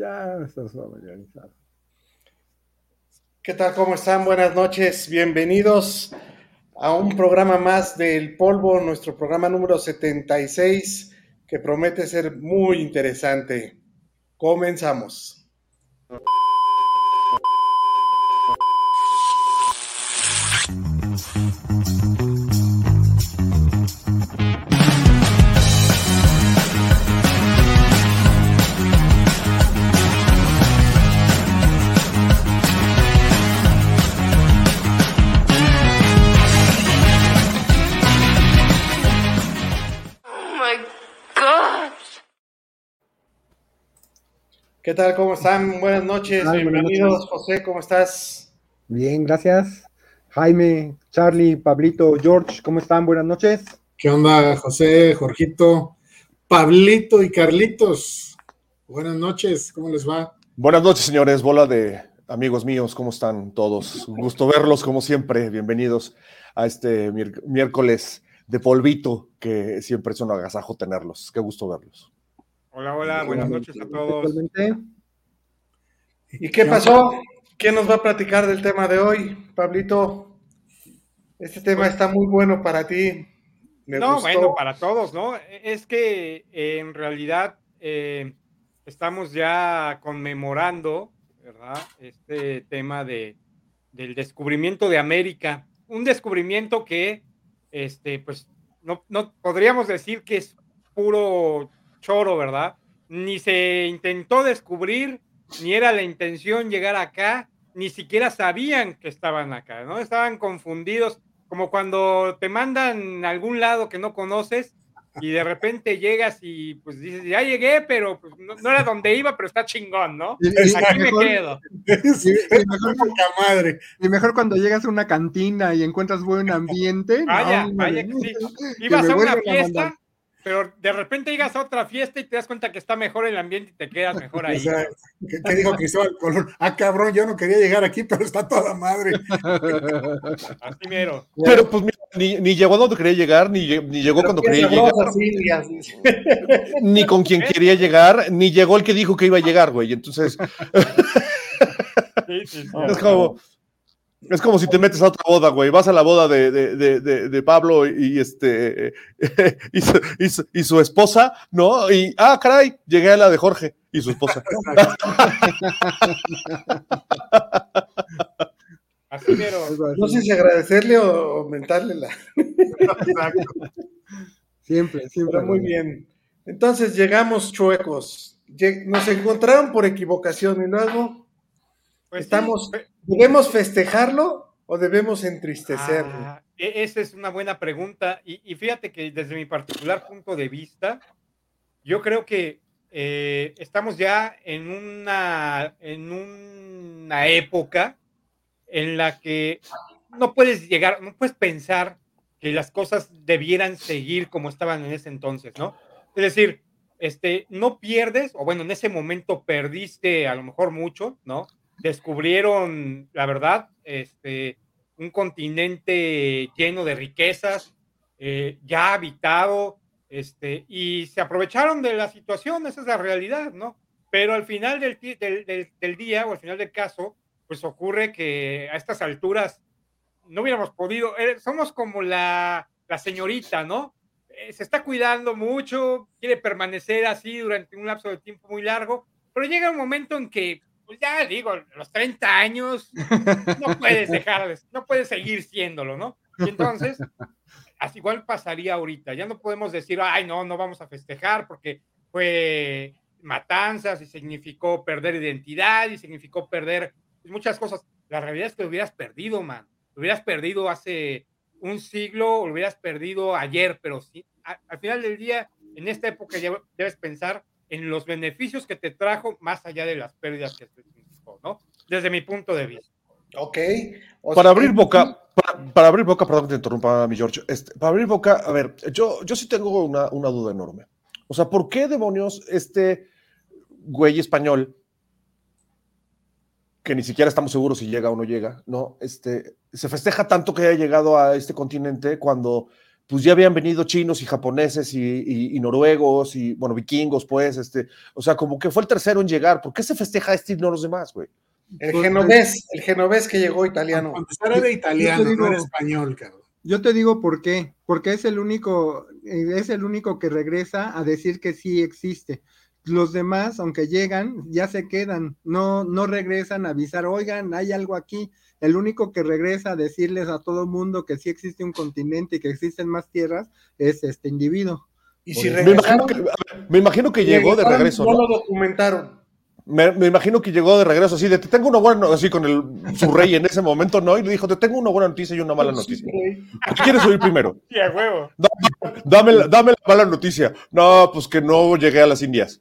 ya estás familiarizado. ¿Qué tal? ¿Cómo están? Buenas noches. Bienvenidos a un programa más del Polvo, nuestro programa número 76, que promete ser muy interesante. Comenzamos. ¿Qué tal? ¿Cómo están? Buenas noches. Bienvenidos, José. ¿Cómo estás? Bien, gracias. Jaime, Charlie, Pablito, George, ¿cómo están? Buenas noches. ¿Qué onda, José, Jorgito, Pablito y Carlitos? Buenas noches, ¿cómo les va? Buenas noches, señores. Bola de amigos míos, ¿cómo están todos? Un gusto verlos, como siempre. Bienvenidos a este miércoles de polvito, que siempre es un agasajo tenerlos. Qué gusto verlos. Hola, hola, buenas noches a todos. ¿Y qué pasó? ¿Quién nos va a platicar del tema de hoy, Pablito? Este tema está muy bueno para ti. no, bueno, para todos, ¿no? Es que eh, en realidad eh, estamos ya conmemorando, ¿verdad? Este tema de, del descubrimiento de América. Un descubrimiento que, este, pues, no, no podríamos decir que es puro choro, ¿verdad? Ni se intentó descubrir, ni era la intención llegar acá, ni siquiera sabían que estaban acá, ¿no? Estaban confundidos, como cuando te mandan a algún lado que no conoces y de repente llegas y pues dices, ya llegué, pero pues, no, era donde iba, pero está chingón, ¿no? Aquí me quedo. Y, mejor, cuando llegas a una cantina y encuentras buen ambiente. Vaya, vaya que sí. Ibas a una fiesta pero de repente llegas a otra fiesta y te das cuenta que está mejor el ambiente y te quedas mejor ahí. ¿qué, dijo Cristóbal Colón? Ah, cabrón, yo no quería llegar aquí, pero está toda madre. Así mero. Pero pues mira, ni, llegó a donde quería llegar, ni, ni llegó cuando quería llegar. ni con quien quería llegar, ni llegó el que dijo que iba a llegar, güey. Entonces. Sí, sí, sí. Es como, es como si te metes a otra boda, güey. Vas a la boda de, de, de, de Pablo y, este y su, y, su, esposa, ¿no? Y ah, caray, llegué a la de Jorge y su esposa. Así No sé si agradecerle o aumentarle la. Siempre, siempre. muy bien. Entonces llegamos chuecos. Nos encontraron por equivocación y luego pues estamos. ¿Debemos festejarlo o debemos entristecerlo? Ah, e, esa es una buena pregunta. Y, fíjate que desde mi particular punto de vista, yo creo que eh, estamos ya en una, en una época en la que no puedes llegar, no puedes pensar que las cosas debieran seguir como estaban en ese entonces, ¿no? Es decir, este, no pierdes, o bueno, en ese momento perdiste a lo mejor mucho, ¿no? Descubrieron, la verdad, este, un continente lleno de riquezas, eh, ya habitado, este, y se aprovecharon de la situación, esa es la realidad, ¿no? Pero al final del, del, día o al final del caso, pues ocurre que a estas alturas no hubiéramos podido, eh, somos como la, la señorita, ¿no? Eh, se está cuidando mucho, quiere permanecer así durante un lapso de tiempo muy largo, pero llega un momento en que pues ya digo, los 30 años no puedes dejar, no puedes seguir siéndolo, ¿no? Y entonces, así igual pasaría ahorita. Ya no podemos decir, ay, no, no vamos a festejar porque fue matanzas y significó perder identidad y significó perder muchas cosas. La realidad es que lo hubieras perdido, man. Lo hubieras perdido hace un siglo, lo hubieras perdido ayer, pero sí, al final del día, en esta época ya debes pensar en los beneficios que te trajo más allá de las pérdidas que te significó, ¿no? Desde mi punto de vista. Ok. para abrir boca, para, abrir boca, perdón que te interrumpa, mi George, este, para abrir boca, a ver, yo, yo sí tengo una, una duda enorme. O sea, ¿por qué demonios este güey español, que ni siquiera estamos seguros si llega o no llega, ¿no? Este, se festeja tanto que haya llegado a este continente cuando pues ya habían venido chinos y japoneses y, y- y noruegos y, bueno, vikingos, pues, este, o sea, como que fue el tercero en llegar. ¿Por qué se festeja este y no los demás, güey? El Pues, genovés, el genovés que llegó italiano. Cuando era de italiano, Yo te digo- no era español, cabrón. Yo te digo por qué, porque es el único, eh, es el único que regresa a decir que sí existe. Los demás, aunque llegan, ya se quedan, no, no regresan a avisar, oigan, hay algo aquí. El único que regresa a decirles a todo mundo que sí existe un continente y que existen más tierras es este individuo. Y si Me imagino que, me imagino que llegó de regreso, no ¿no? lo documentaron. Me, me imagino que llegó de regreso así de te tengo una buena así con el su rey en ese momento, ¿no? Y le dijo, te tengo una buena noticia y una mala noticia. ¿Qué quieres oír primero? Sí, a huevo. Dame, la- dame la mala noticia. No, pues que no llegué a las Indias.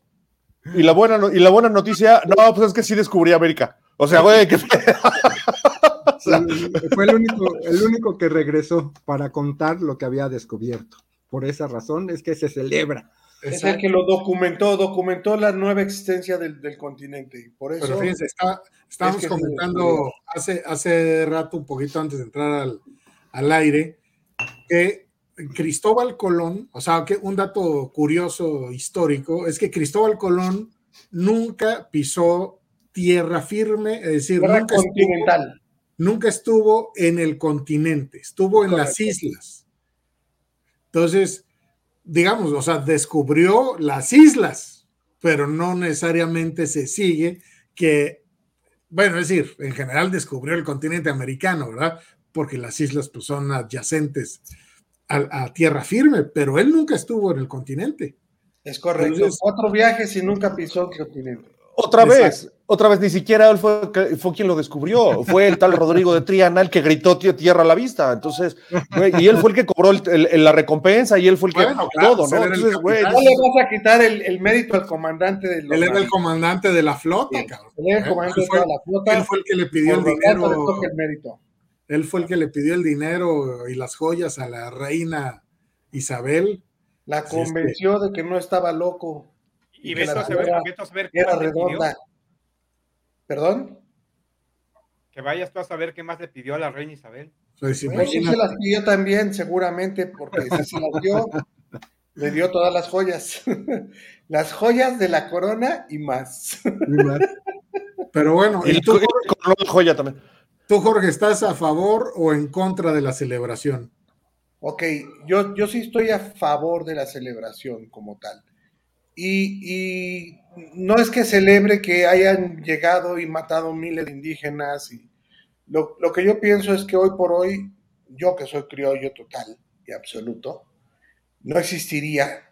Y la buena, y la buena noticia, no, pues es que sí descubrí América. O sea, güey, que O sea, Fue el único, el único que regresó para contar lo que había descubierto. Por esa razón es que se celebra. Es el que lo documentó, documentó la nueva existencia del, del continente. Y por eso. Pero fíjense, está- estábamos Es que sí, comentando hace, hace rato, un poquito antes de entrar al, al aire, que Cristóbal Colón, o sea, que un dato curioso histórico es que Cristóbal Colón nunca pisó tierra firme, es decir, estuvo, nunca estuvo en el continente, estuvo en las islas. Entonces, digamos, o sea, descubrió las islas, pero no necesariamente se sigue que, bueno, es decir, en general descubrió el continente americano, ¿verdad? Porque las islas pues, son adyacentes a, a tierra firme, pero él nunca estuvo en el continente. Es correcto. Entonces- Cuatro viajes y nunca pisó el continente. otra Exacto. vez, otra vez, ni siquiera él fue, fue quien lo descubrió. Fue el tal Rodrigo de Triana el que gritó "Tie- tierra a la vista. Entonces, güey, y él fue el que cobró el- el- la recompensa y él fue el que Bueno, claro, todo, él ¿no? Entonces, güey. No le vas a quitar el, el mérito al comandante de los Él era el comandante de la flota, Sí, cabrón. Él era el Él comandante de fue- toda la flota. Él fue el que le pidió el le dinero. toca el mérito. Él fue el que le pidió el dinero y las joyas a la reina Isabel. La convenció de que no estaba loco. Y que vete la a saber, a Era más le pidió. redonda. ¿Perdón? Que vayas tú a saber qué más le pidió a la reina Isabel. Pues, Bueno, sí se las pidió también, seguramente, porque si se las dio, le dio todas las joyas. las joyas de la corona y más. Pero bueno, y ¿y tú, co- y le cobró la joya también. Tú, Jorge, estás a favor o en contra de la celebración? Ok, yo, yo sí estoy a favor de la celebración como tal. Y, y no es que celebre que hayan llegado y matado miles de indígenas. Y lo, lo que yo pienso es que hoy por hoy, yo que soy criollo total y absoluto, no existiría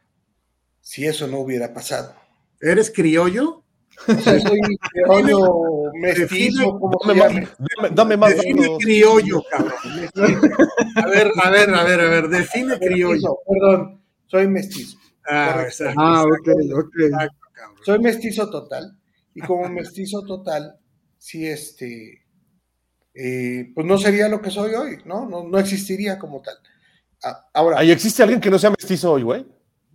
si eso no hubiera pasado. ¿Eres criollo? O sea, soy criollo mestizo, como Dame más, dame, dame más Define datos. criollo, cabrón. A ver, a ver, a ver, a ver, define criollo. Perdón, soy mestizo. Ah, exacto, Ah, ok, ok. exacto. Soy mestizo total. Y como mestizo total, sí, este, eh, pues no sería lo que soy hoy, ¿no? No, no existiría como tal. A- Ahora, ¿Ahí existe alguien que no sea mestizo hoy, güey?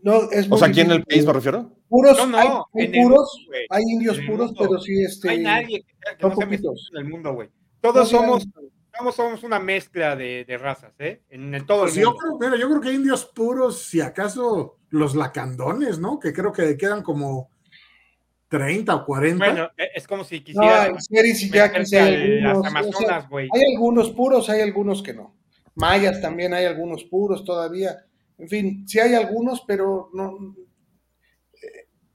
no, es O sea, aquí en el país me refiero. Puros, No, no, hay, hay en el puros, güey. hay indios En el puros, mundo. pero sí, este, No hay nadie que, sea- que no sea poquitos. en el mundo, güey. Todos No, somos, somos, somos una mezcla de, de razas, ¿eh? En, en todo Pues el yo mundo. creo, mira, yo creo que indios puros, si acaso los lacandones, ¿no? Que creo que quedan como 30 o 40. Bueno, e- es como si No, quisieras en series y ya que hay las o sea, Amazonas, güey. hay algunos puros, hay algunos que no. Mayas también hay algunos puros todavía. En fin, sí hay algunos, pero no.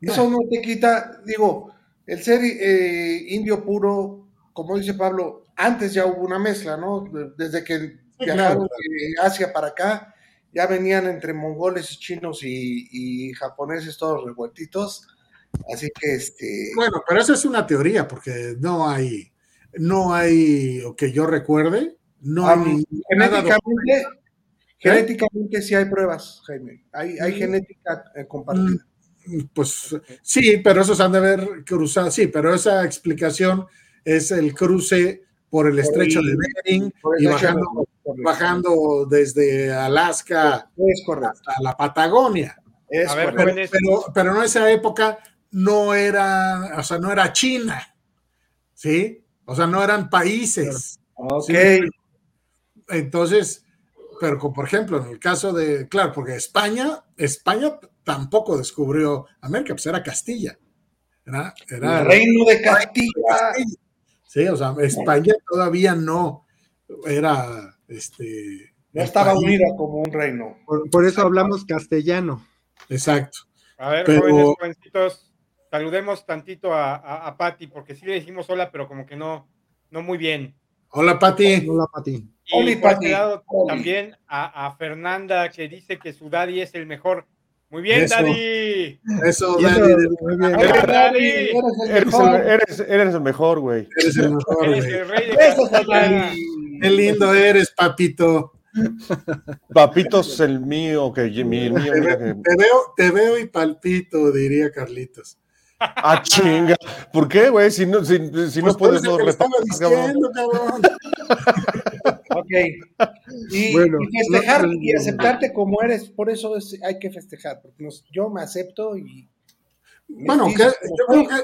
Eso no te quita, digo, el ser eh, indio puro, como dice Pablo, antes ya hubo una mezcla, ¿no? De- Desde que viajaron de Asia para acá, ya venían entre mongoles, chinos y, y japoneses todos revueltitos. Así que este. Bueno, pero eso es una teoría, porque no hay, no hay, o que yo recuerde, no hay Genéticamente, genéticamente sí hay pruebas, Jaime. Hay, hay Mm. genética eh, compartida. Pues sí, pero esos han de haber cruzado, sí, pero esa explicación es el cruce por el estrecho de Bering y bajando, desde Alaska Es correcto. hasta la Patagonia. Es ver, correcto. Pero, pero, pero en esa época no era, o sea, no era China, ¿sí? O sea, no eran países. Ok. Entonces, pero por ejemplo, en el caso de, claro, porque España, España tampoco descubrió América, pues era Castilla. Era, era el reino de Castilla. Sí, o sea, España todavía no era este. No estaba unida como un reino. Por, por eso hablamos castellano. Exacto. A ver, Pero- jóvenes, jovencitos, saludemos tantito a, a, a Patti, porque sí le dijimos hola, pero como que no, no muy bien. Hola, Pati. Hola, Pati. Y Oli, por Pati. este lado Oli. también a, a Fernanda, que dice que su daddy es el mejor. Muy bien, Eso. daddy. Eso, Y eso, Dani, muy bien. Hola, Daddy, daddy. eres el Eres eres, eres el mejor, güey. eres el mejor, Eres güey. el rey de. Daddy. Qué lindo eres, papito. Papitos el mío, que mi, el mío, Te, mira que. te veo, te veo y palpito, diría Carlitos. Ah, chinga. ¿Por qué, güey? Si no, si, si no Pues por puedes, no respetas, cabrón. diciendo, cabrón. Ok. Y, Bueno, y festejar no- y aceptarte como eres, por eso es- hay que festejar, porque nos- yo me acepto y. Bueno, que, yo creo que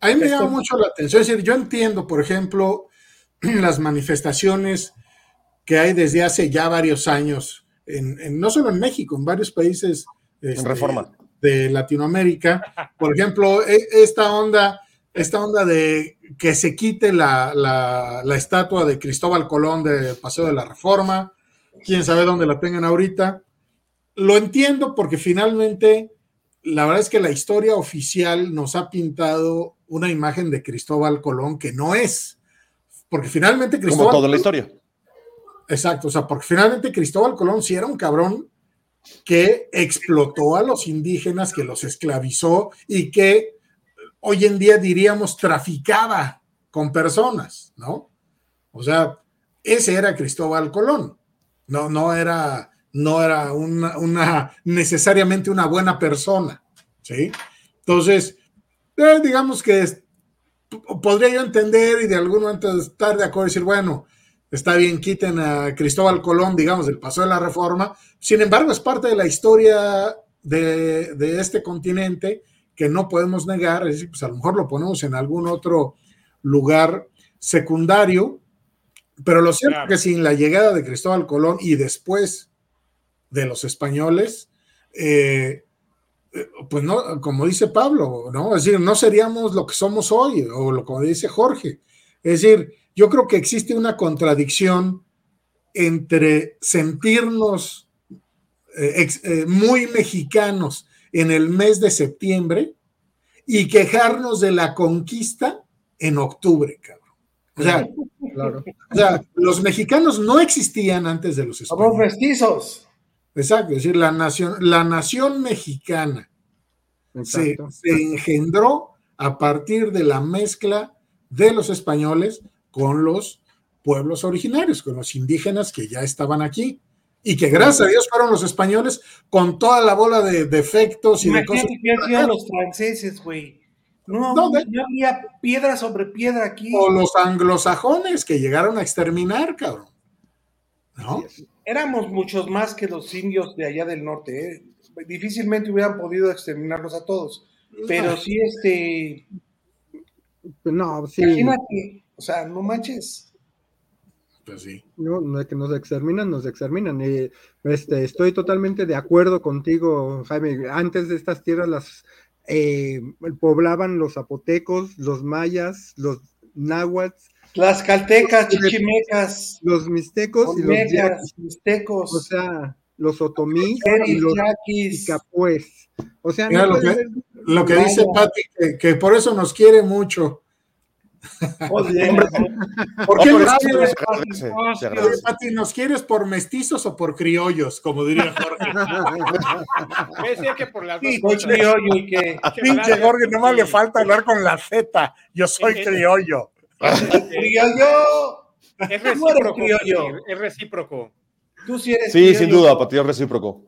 a mí me llama mucho la atención. Es decir, yo entiendo, por ejemplo, las manifestaciones que hay desde hace ya varios años, en, en- no solo en México, en varios países este, Reforma. De Latinoamérica. Por ejemplo, e- esta onda, esta onda de que se quite la, la- la estatua de Cristóbal Colón del Paseo de la Reforma, quién sabe dónde la tengan ahorita. Lo entiendo porque finalmente la verdad es que la historia oficial nos ha pintado una imagen de Cristóbal Colón que no es. Porque finalmente Como Cristóbal toda la historia. Exacto, o sea, porque finalmente Cristóbal Colón sí era un cabrón que explotó a los indígenas, que los esclavizó y que hoy en día diríamos traficaba con personas, ¿no? O sea, ese era Cristóbal Colón. No, no era, no era una, necesariamente una buena persona, ¿sí? Entonces, eh, digamos que podría yo entender y de algún momento estar de acuerdo y decir, bueno, está bien, quiten a Cristóbal Colón, digamos, del paso de la reforma. Sin embargo, es parte de la historia de, de este continente que no podemos negar, es decir, pues a lo mejor lo ponemos en algún otro lugar secundario, pero lo cierto Claro. es que sin la llegada de Cristóbal Colón y después de los españoles, eh, eh, pues no, como dice Pablo, ¿no? Es decir, no seríamos lo que somos hoy, o lo como dice Jorge. Es decir, yo creo que existe una contradicción entre sentirnos eh, ex- eh, muy mexicanos en el mes de septiembre y quejarnos de la conquista en octubre, cabrón. O sea, Claro. o sea, los mexicanos no existían antes de los Somos españoles. mestizos. Exacto, es decir, la nación, la nación mexicana se engendró a partir de la mezcla de los españoles con los pueblos originarios, con los indígenas que ya estaban aquí. Y que gracias a Dios fueron los españoles con toda la bola de defectos y de cosas. Que los franceses, güey. No, No, de- no había piedra sobre piedra aquí. O los anglosajones que llegaron a exterminar, cabrón. ¿No? Éramos muchos más que los indios de allá del norte. ¿eh? Difícilmente hubieran podido exterminarlos a todos. Pero sí, este. No, sí. Imagínate. O sea, no manches. Pues sí. No, no es que nos exterminan, nos exterminan. Y, este, estoy totalmente de acuerdo contigo, Jaime. Antes de estas tierras las eh, poblaban los zapotecos, los mayas, los náhuatl, Las caltecas, chichimecas, los mixtecos y los yaquis. mixtecos, O sea, los otomís y los capués. O sea, Mira no lo que- Lo que dice Pati, que, que por eso nos quiere mucho. Joder, ¿Por qué No, nos quieres, Oye. Pati, ¿nos quieres por mestizos o por criollos? Como diría Jorge. Ser que por las dos Sí, soy cosas. criollo y que Pinche Jorge, nomás le falta hablar con la Z. Yo soy criollo. criollo. Es recíproco. criollo. Pati, Es recíproco. Tú sí eres Sí, criollo. sin duda, para ti es recíproco.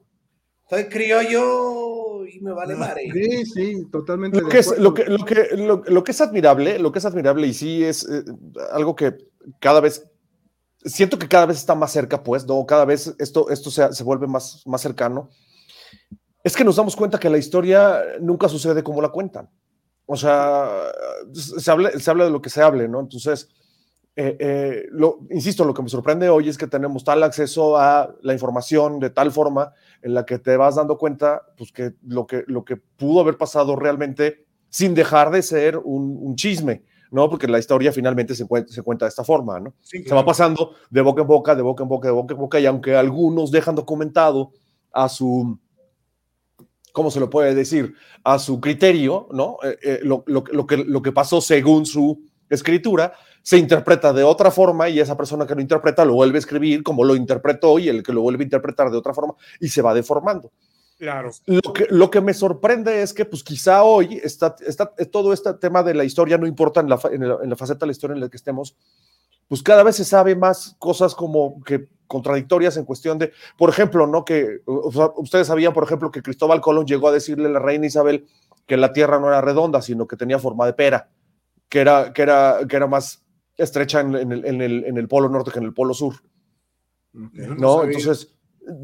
Soy criollo y me vale madre. Sí, sí, totalmente. Lo que, es, lo, que, lo, que, lo, lo que es admirable, lo que es admirable y sí es eh, algo que cada vez, siento que cada vez está más cerca, pues, ¿no? Cada vez esto, esto se, se vuelve más, más cercano. Es que nos damos cuenta que la historia nunca sucede como la cuentan. O sea, se habla, se habla de lo que se hable, ¿no? Entonces, eh, eh, lo, insisto, lo que me sorprende hoy es que tenemos tal acceso a la información de tal forma en la que te vas dando cuenta, pues que lo que, lo que pudo haber pasado realmente sin dejar de ser un, un chisme, ¿no? Porque la historia finalmente se cuenta, se cuenta de esta forma, ¿no? Sí, Se va pasando de boca en boca, de boca en boca, de boca en boca, y aunque algunos dejan documentado a su, ¿cómo se lo puede decir? A su criterio, ¿no? Eh, eh, lo, lo, lo, que, lo que pasó según su escritura, se interpreta de otra forma y esa persona que lo interpreta lo vuelve a escribir como lo interpretó y el que lo vuelve a interpretar de otra forma y se va deformando. Claro. Lo que, lo que me sorprende es que, pues quizá hoy está, está todo este tema de la historia, no importa en la, en, la, en la faceta de la historia en la que estemos, pues cada vez se sabe más cosas como que contradictorias en cuestión de, por ejemplo, ¿no? Que o sea, ustedes sabían, por ejemplo, que Cristóbal Colón llegó a decirle a la reina Isabel que la tierra no era redonda, sino que tenía forma de pera, que era, que era, que era más estrecha en, en, el, en, el, en el polo norte que en el polo sur. No. Entonces,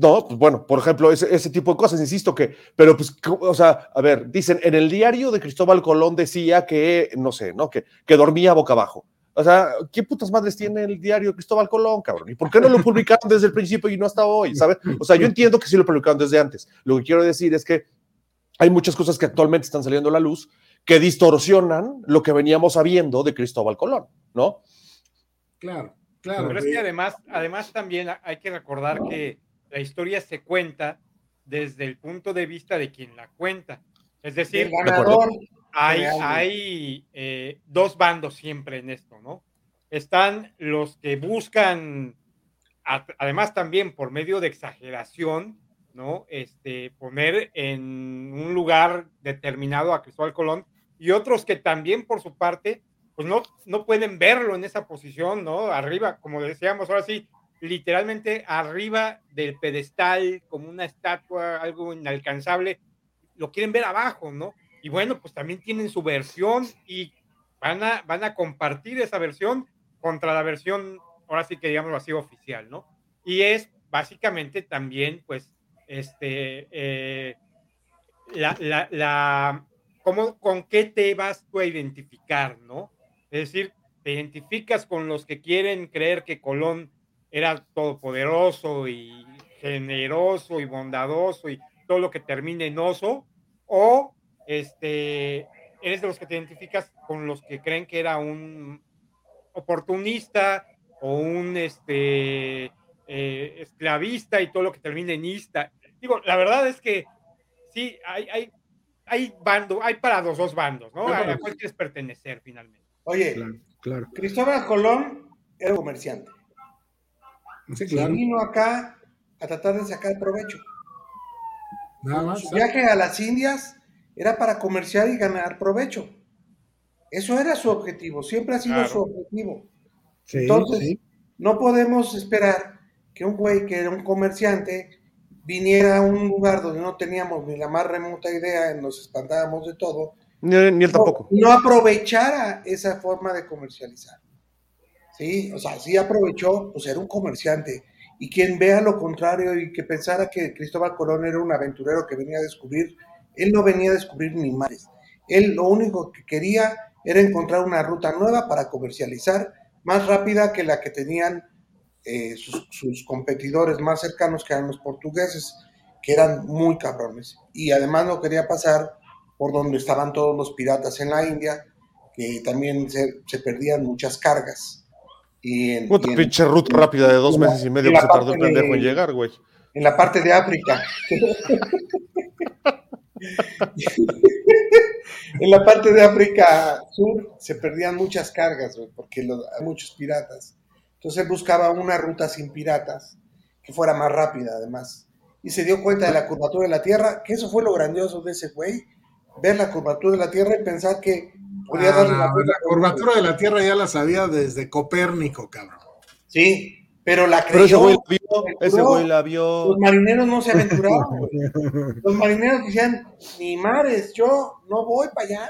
no, pues bueno, por ejemplo, ese, ese tipo de cosas, insisto que, pero pues, o sea, a ver, dicen, en el diario de Cristóbal Colón decía que, no sé, ¿no? Que, que dormía boca abajo. O sea, ¿qué putas madres tiene el diario de Cristóbal Colón, cabrón? ¿Y por qué no lo publicaron desde el principio y no hasta hoy, ¿sabes? O sea, yo entiendo que sí lo publicaron desde antes. Lo que quiero decir es que hay muchas cosas que actualmente están saliendo a la luz que distorsionan lo que veníamos sabiendo de Cristóbal Colón, ¿no? Claro, claro. Pero es que además, además también hay que recordar que la historia se cuenta desde el punto de vista de quien la cuenta. Es decir, El ganador. hay, hay eh, dos bandos siempre en esto, ¿no? Están los que buscan, además también por medio de exageración, ¿no? Este, poner en un lugar determinado a Cristóbal Colón y otros que también por su parte, pues no, no pueden verlo en esa posición, ¿no? Arriba, como decíamos, ahora sí, literalmente arriba del pedestal, como una estatua, algo inalcanzable, lo quieren ver abajo, ¿no? Y bueno, pues también tienen su versión y van a, van a compartir esa versión contra la versión, ahora sí que digámoslo así, oficial, ¿no? Y es básicamente también, pues, este, eh, la, la, la, ¿cómo, ¿con qué te vas tú a identificar, no? Es decir, te identificas con los que quieren creer que Colón era todopoderoso y generoso y bondadoso y todo lo que termine en oso, o este, eres de los que te identificas con los que creen que era un oportunista o un este, eh, esclavista y todo lo que termine en ista. Digo, la verdad es que sí, hay, hay, hay bando, hay para los dos bandos, ¿no? A la cual quieres pertenecer finalmente. Oye, Claro, claro. Cristóbal Colón era un comerciante. Sí, Y claro. vino acá a tratar de sacar provecho. Nada más. Su viaje a las Indias era para comerciar y ganar provecho. Eso era su objetivo, siempre ha sido Claro. su objetivo. Sí, Entonces, sí. no podemos esperar que un güey que era un comerciante viniera a un lugar donde no teníamos ni la más remota idea, nos espantábamos de todo, Ni, ni él tampoco. no, no aprovechara esa forma de comercializar. Sí, o sea, sí aprovechó, pues era un comerciante. Y quien vea lo contrario y que pensara que Cristóbal Colón era un aventurero que venía a descubrir, él no venía a descubrir ni mares. Él lo único que quería era encontrar una ruta nueva para comercializar, más rápida que la que tenían eh, sus, sus competidores más cercanos, que eran los portugueses, que eran muy cabrones. Y además no quería pasar por donde estaban todos los piratas en la India, que también se, se perdían muchas cargas. Y en, Puta y en- pinche ruta rápida de dos en meses y medio en que se tardó el pendejo en llegar, güey. en la parte de África. en la parte de África Sur se perdían muchas cargas, güey, porque los- hay muchos piratas. Entonces él buscaba una ruta sin piratas, que fuera más rápida además. Y se dio cuenta de la curvatura de la Tierra, que eso fue lo grandioso de ese güey, ver la curvatura de la Tierra y pensar que podía Ah, darle la la, curvatura de la Tierra ya la sabía desde Copérnico, cabrón. Sí, pero la Pero ese creyó. güey la vio, ese güey la vio. Los marineros no se aventuraban, güey. Los marineros decían, ni mares, yo no voy para allá,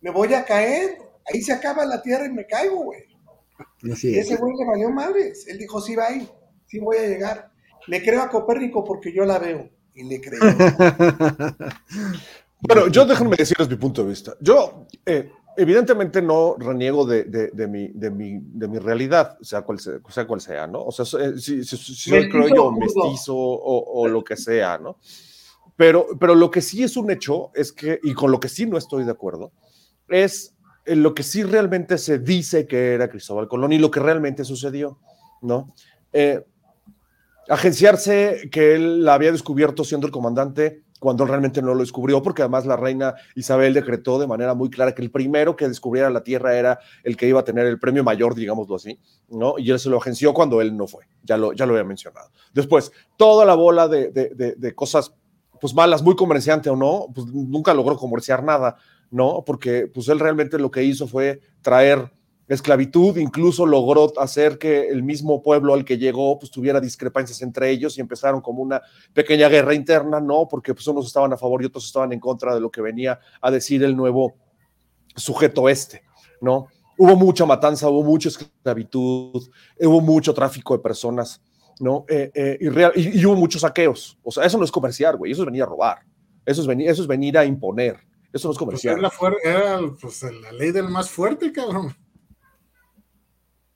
me voy a caer, ahí se acaba la tierra y me caigo, güey. Así es. ese güey le valió madres, él dijo, sí va ahí, sí voy a llegar. Le creo a Copérnico porque yo la veo, y le creo. Bueno, yo déjenme decirles mi punto de vista. Yo, eh, evidentemente no reniego de, de, de, mi, de, mi, de mi realidad, sea cual sea, sea cual sea, ¿no? O sea, eh, si, si, si soy Mestizo creo yo o mestizo o, o lo que sea, ¿no? Pero, pero lo que sí es un hecho es que, y con lo que sí no estoy de acuerdo, es en lo que sí realmente se dice que era Cristóbal Colón y lo que realmente sucedió, ¿no? Eh, agenciarse que él la había descubierto siendo el comandante cuando realmente no lo descubrió, porque además la reina Isabel decretó de manera muy clara que el primero que descubriera la Tierra era el que iba a tener el premio mayor, digámoslo así, ¿no? Y él se lo agenció cuando él no fue, ya lo, ya lo había mencionado. Después, toda la bola de, de, de, de cosas, pues malas, muy comerciante o no, pues nunca logró comerciar nada, ¿no? Porque pues él realmente lo que hizo fue traer esclavitud, incluso logró hacer que el mismo pueblo al que llegó pues tuviera discrepancias entre ellos y empezaron como una pequeña guerra interna, ¿no? Porque pues unos estaban a favor y otros estaban en contra de lo que venía a decir el nuevo sujeto este, ¿no? Hubo mucha matanza, hubo mucha esclavitud, hubo mucho tráfico de personas, ¿no? Eh, eh, y, real, y, y, hubo muchos saqueos. O sea, eso no es comerciar, güey, eso es venir a robar, eso es venir, eso es venir a imponer, eso no es comerciar. Pues era, era pues, la ley del más fuerte, cabrón.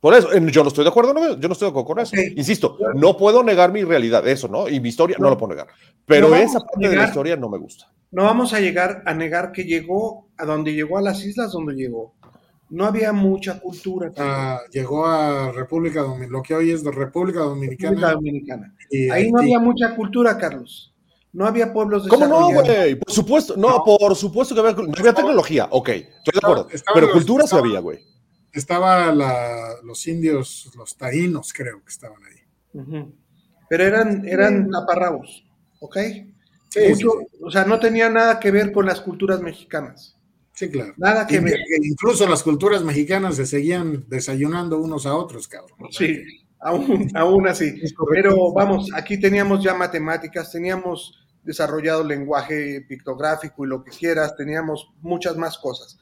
Por eso, yo no estoy de acuerdo, no, yo no estoy de acuerdo con eso. Okay. Insisto, no puedo negar mi realidad, eso, ¿no? Y mi historia no, no lo puedo negar. Pero no esa parte negar, de la historia no me gusta. No vamos a llegar a negar que llegó a donde llegó, a las islas donde llegó. No había mucha cultura. Ah, llegó a República Dominicana, lo que hoy es de República Dominicana. República Dominicana. Y, Ahí no y, había mucha cultura, Carlos. No había pueblos ¿Cómo no, güey? Por supuesto, no, no, por supuesto que había, no había tecnología, ok, estoy de acuerdo. Pero cultura sí había, güey estaba la, los indios, los taínos creo que estaban ahí. Uh -huh. Pero eran, eran taparrabos, ¿ok? Sí, Mucho, sí, O sea, no tenía nada que ver con las culturas mexicanas. Sí, claro. Nada que y, ver. Incluso las culturas mexicanas se seguían desayunando unos a otros, cabrón. Sí, aún, aún así. Pero vamos, aquí teníamos ya matemáticas, teníamos desarrollado lenguaje pictográfico y lo que quieras, teníamos muchas más cosas.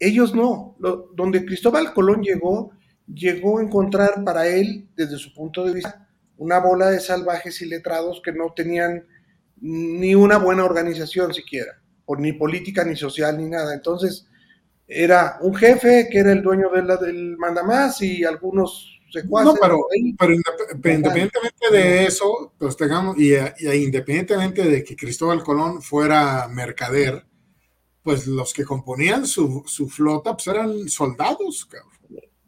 Ellos no. Lo, donde Cristóbal Colón llegó, llegó a encontrar para él, desde su punto de vista, una bola de salvajes y letrados que no tenían ni una buena organización siquiera, o ni política, ni social, ni nada. Entonces, era un jefe que era el dueño de la, del mandamás y algunos secuaces. No, pero, pero, pero independientemente de eso, pues tengamos, y, y independientemente de que Cristóbal Colón fuera mercader, pues los que componían su, su flota pues eran soldados, cabrón.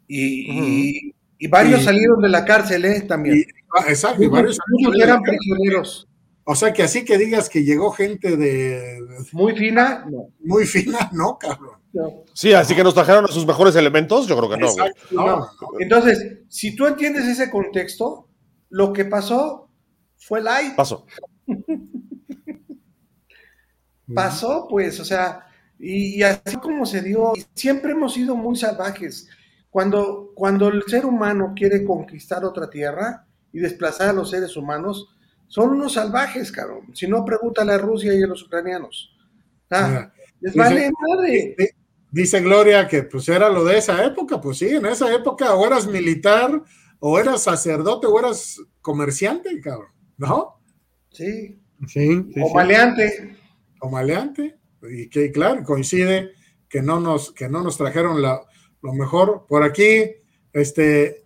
Y, uh -huh. y, y varios y, salieron de la cárcel, ¿eh? También. Y, exacto, y varios Muchos eran prisioneros. O sea que así que digas que llegó gente de. Muy fina, no. Muy fina, no, cabrón. No. Sí, así que nos trajeron a sus mejores elementos, yo creo que no. Exacto, no, no. Entonces, si tú entiendes ese contexto, lo que pasó fue light. Pasó. pasó, pues, o sea, y, y, así como se dio, siempre hemos sido muy salvajes. Cuando, cuando el ser humano quiere conquistar otra tierra y desplazar a los seres humanos, son unos salvajes, cabrón. Si no, pregúntale a Rusia y a los ucranianos. Ah, les vale dice, madre. Dice Gloria que pues era lo de esa época, pues sí, en esa época o eras militar, o eras sacerdote, o eras comerciante, cabrón, ¿no? Sí. Sí. sí o sí. maleante o maleante, y que claro, coincide que no nos, que no nos trajeron la, lo mejor. Por aquí, este,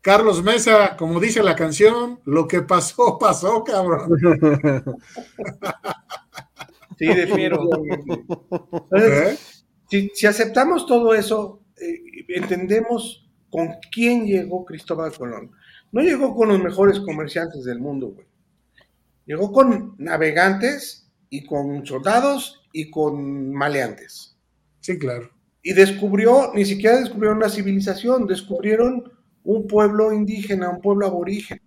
Carlos Mesa, como dice la canción, lo que pasó, pasó, cabrón. Sí, defiero. ¿Eh? Si, si, aceptamos todo eso, eh, entendemos con quién llegó Cristóbal Colón. No llegó con los mejores comerciantes del mundo, güey. Llegó con navegantes y con soldados y con maleantes. Sí, claro. Y descubrió, ni siquiera descubrieron una civilización, descubrieron un pueblo indígena, un pueblo aborigen.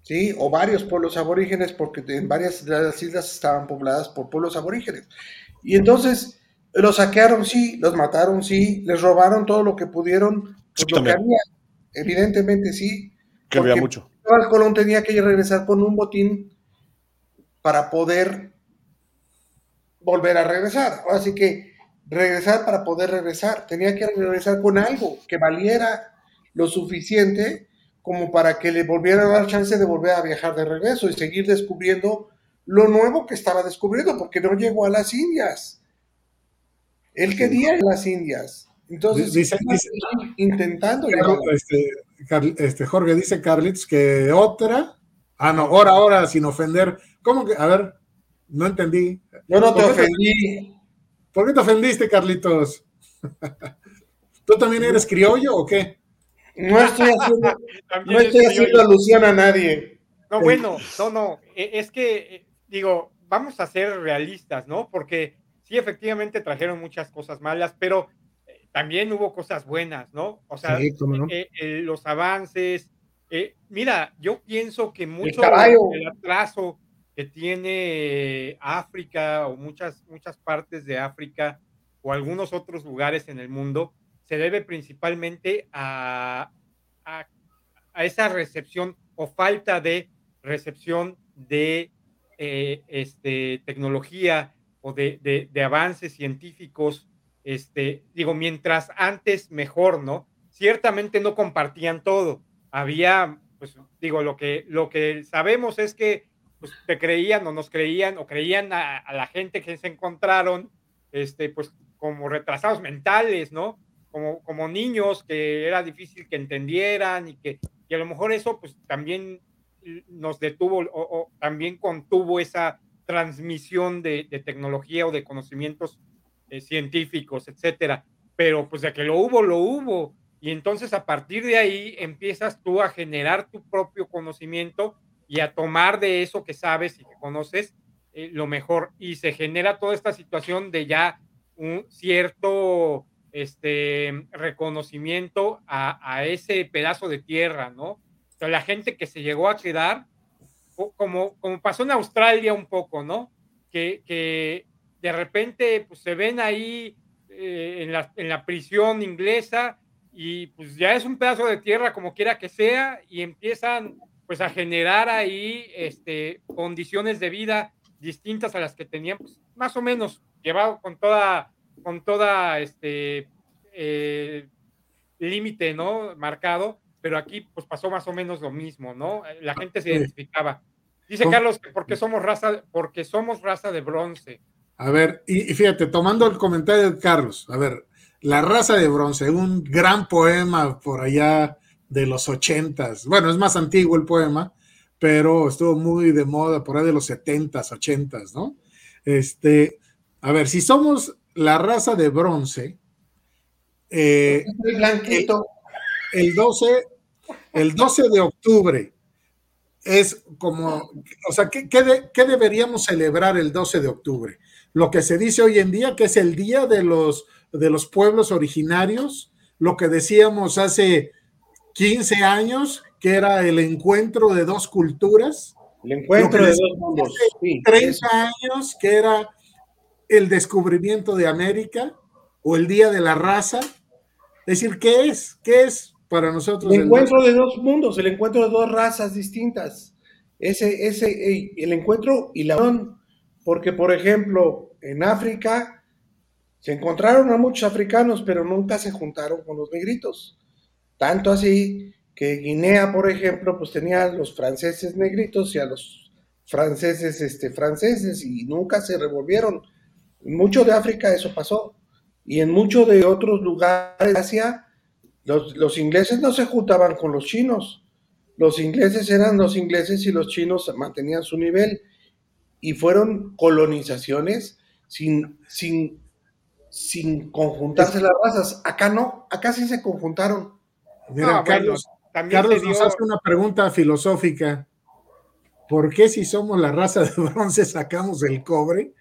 ¿Sí? O varios pueblos aborígenes, porque en varias de las islas estaban pobladas por pueblos aborígenes. Y entonces los saquearon, sí, los mataron, sí, les robaron todo lo que pudieron, pues lo que había, evidentemente sí. Que había mucho. El Colón tenía que regresar con un botín para poder volver a regresar. Así que regresar para poder regresar. Tenía que regresar con algo que valiera lo suficiente como para que le volviera a dar chance de volver a viajar de regreso y seguir descubriendo lo nuevo que estaba descubriendo, porque no llegó a las Indias. Él quería las Indias. Entonces, Dice- intentando Carlos, llegar. este, este, Jorge dice Carlitos que otra. Ah, no, ahora, ahora, sin ofender. ¿Cómo que? A ver, no entendí. Yo no te ¿Por qué ofendí. ¿Por qué te ofendiste, Carlitos? ¿Tú también eres criollo o qué? No estoy haciendo, no estoy alusión a nadie. No, bueno, no, no, e- es que, eh, digo, vamos a ser realistas, ¿no? Porque sí, efectivamente trajeron muchas cosas malas, pero eh, también hubo cosas buenas, ¿no? O sea, Sí, cómo no. eh, eh, los avances. eh, mira, yo pienso que mucho caballo. del atraso que tiene África o muchas, muchas partes de África o algunos otros lugares en el mundo se debe principalmente a, a, esa recepción o falta de recepción de eh, este, tecnología o de, de- de avances científicos. Este, digo, mientras antes mejor, ¿no? Ciertamente no compartían todo. Había, pues, digo, lo que, lo que sabemos es que pues, te creían o nos creían o creían a, a la gente que se encontraron, este, pues, como retrasados mentales, ¿no? Como, como niños que era difícil que entendieran y que y a lo mejor eso pues también nos detuvo o, o también contuvo esa transmisión de, de tecnología o de conocimientos eh, científicos, etcétera. Pero pues de que lo hubo, lo hubo. Y entonces a partir de ahí empiezas tú a generar tu propio conocimiento y a tomar de eso que sabes y que conoces eh, lo mejor. Y se genera toda esta situación de ya un cierto este reconocimiento a, a ese pedazo de tierra, ¿no? O la gente que se llegó a quedar, como, como pasó en Australia un poco, ¿no? Que, que de repente pues, se ven ahí eh, en, la, en la prisión inglesa y pues ya es un pedazo de tierra como quiera que sea y empiezan pues a generar ahí este, condiciones de vida distintas a las que tenían, pues, más o menos llevado con toda, con toda este eh, límite, ¿no? Marcado, pero aquí pues pasó más o menos lo mismo, ¿no? La gente se identificaba. Dice. Carlos que porque somos raza, porque somos raza de bronce. A ver, y, y fíjate, tomando el comentario de Carlos, a ver, La raza de bronce, un gran poema por allá de los ochentas. Bueno, es más antiguo el poema, pero estuvo muy de moda por ahí de los setentas, ochentas, ¿no? Este, a ver, si somos la raza de bronce, eh, blanquito. el 12, el 12 de octubre es como, o sea, ¿qué, qué de- qué deberíamos celebrar el 12 de octubre? Lo que se dice hoy en día, que es el día de los, de los pueblos originarios, lo que decíamos hace 15 años, que era el encuentro de dos culturas, El encuentro de dos mundos. Sí, 30 eso. años, que era el descubrimiento de América o el día de la raza. Es decir, ¿qué es? ¿Qué es para nosotros? El el encuentro de dos mundos, el encuentro de dos razas distintas. Ese, ese, el encuentro y la unión. Porque, por ejemplo, en África se encontraron a muchos africanos, pero nunca se juntaron con los negritos. Tanto así que Guinea, por ejemplo, pues tenía a los franceses negritos y a los franceses este, franceses y nunca se revolvieron. En mucho de África eso pasó. Y en muchos de otros lugares de Asia, los, los ingleses no se juntaban con los chinos. Los ingleses eran los ingleses y los chinos mantenían su nivel. Y fueron colonizaciones sin, sin, sin conjuntarse las razas. Acá no, acá sí se conjuntaron. Mira, Ah, bueno, Carlos, también Carlos nos hace una pregunta filosófica. ¿Por qué si somos la raza de bronce sacamos el cobre?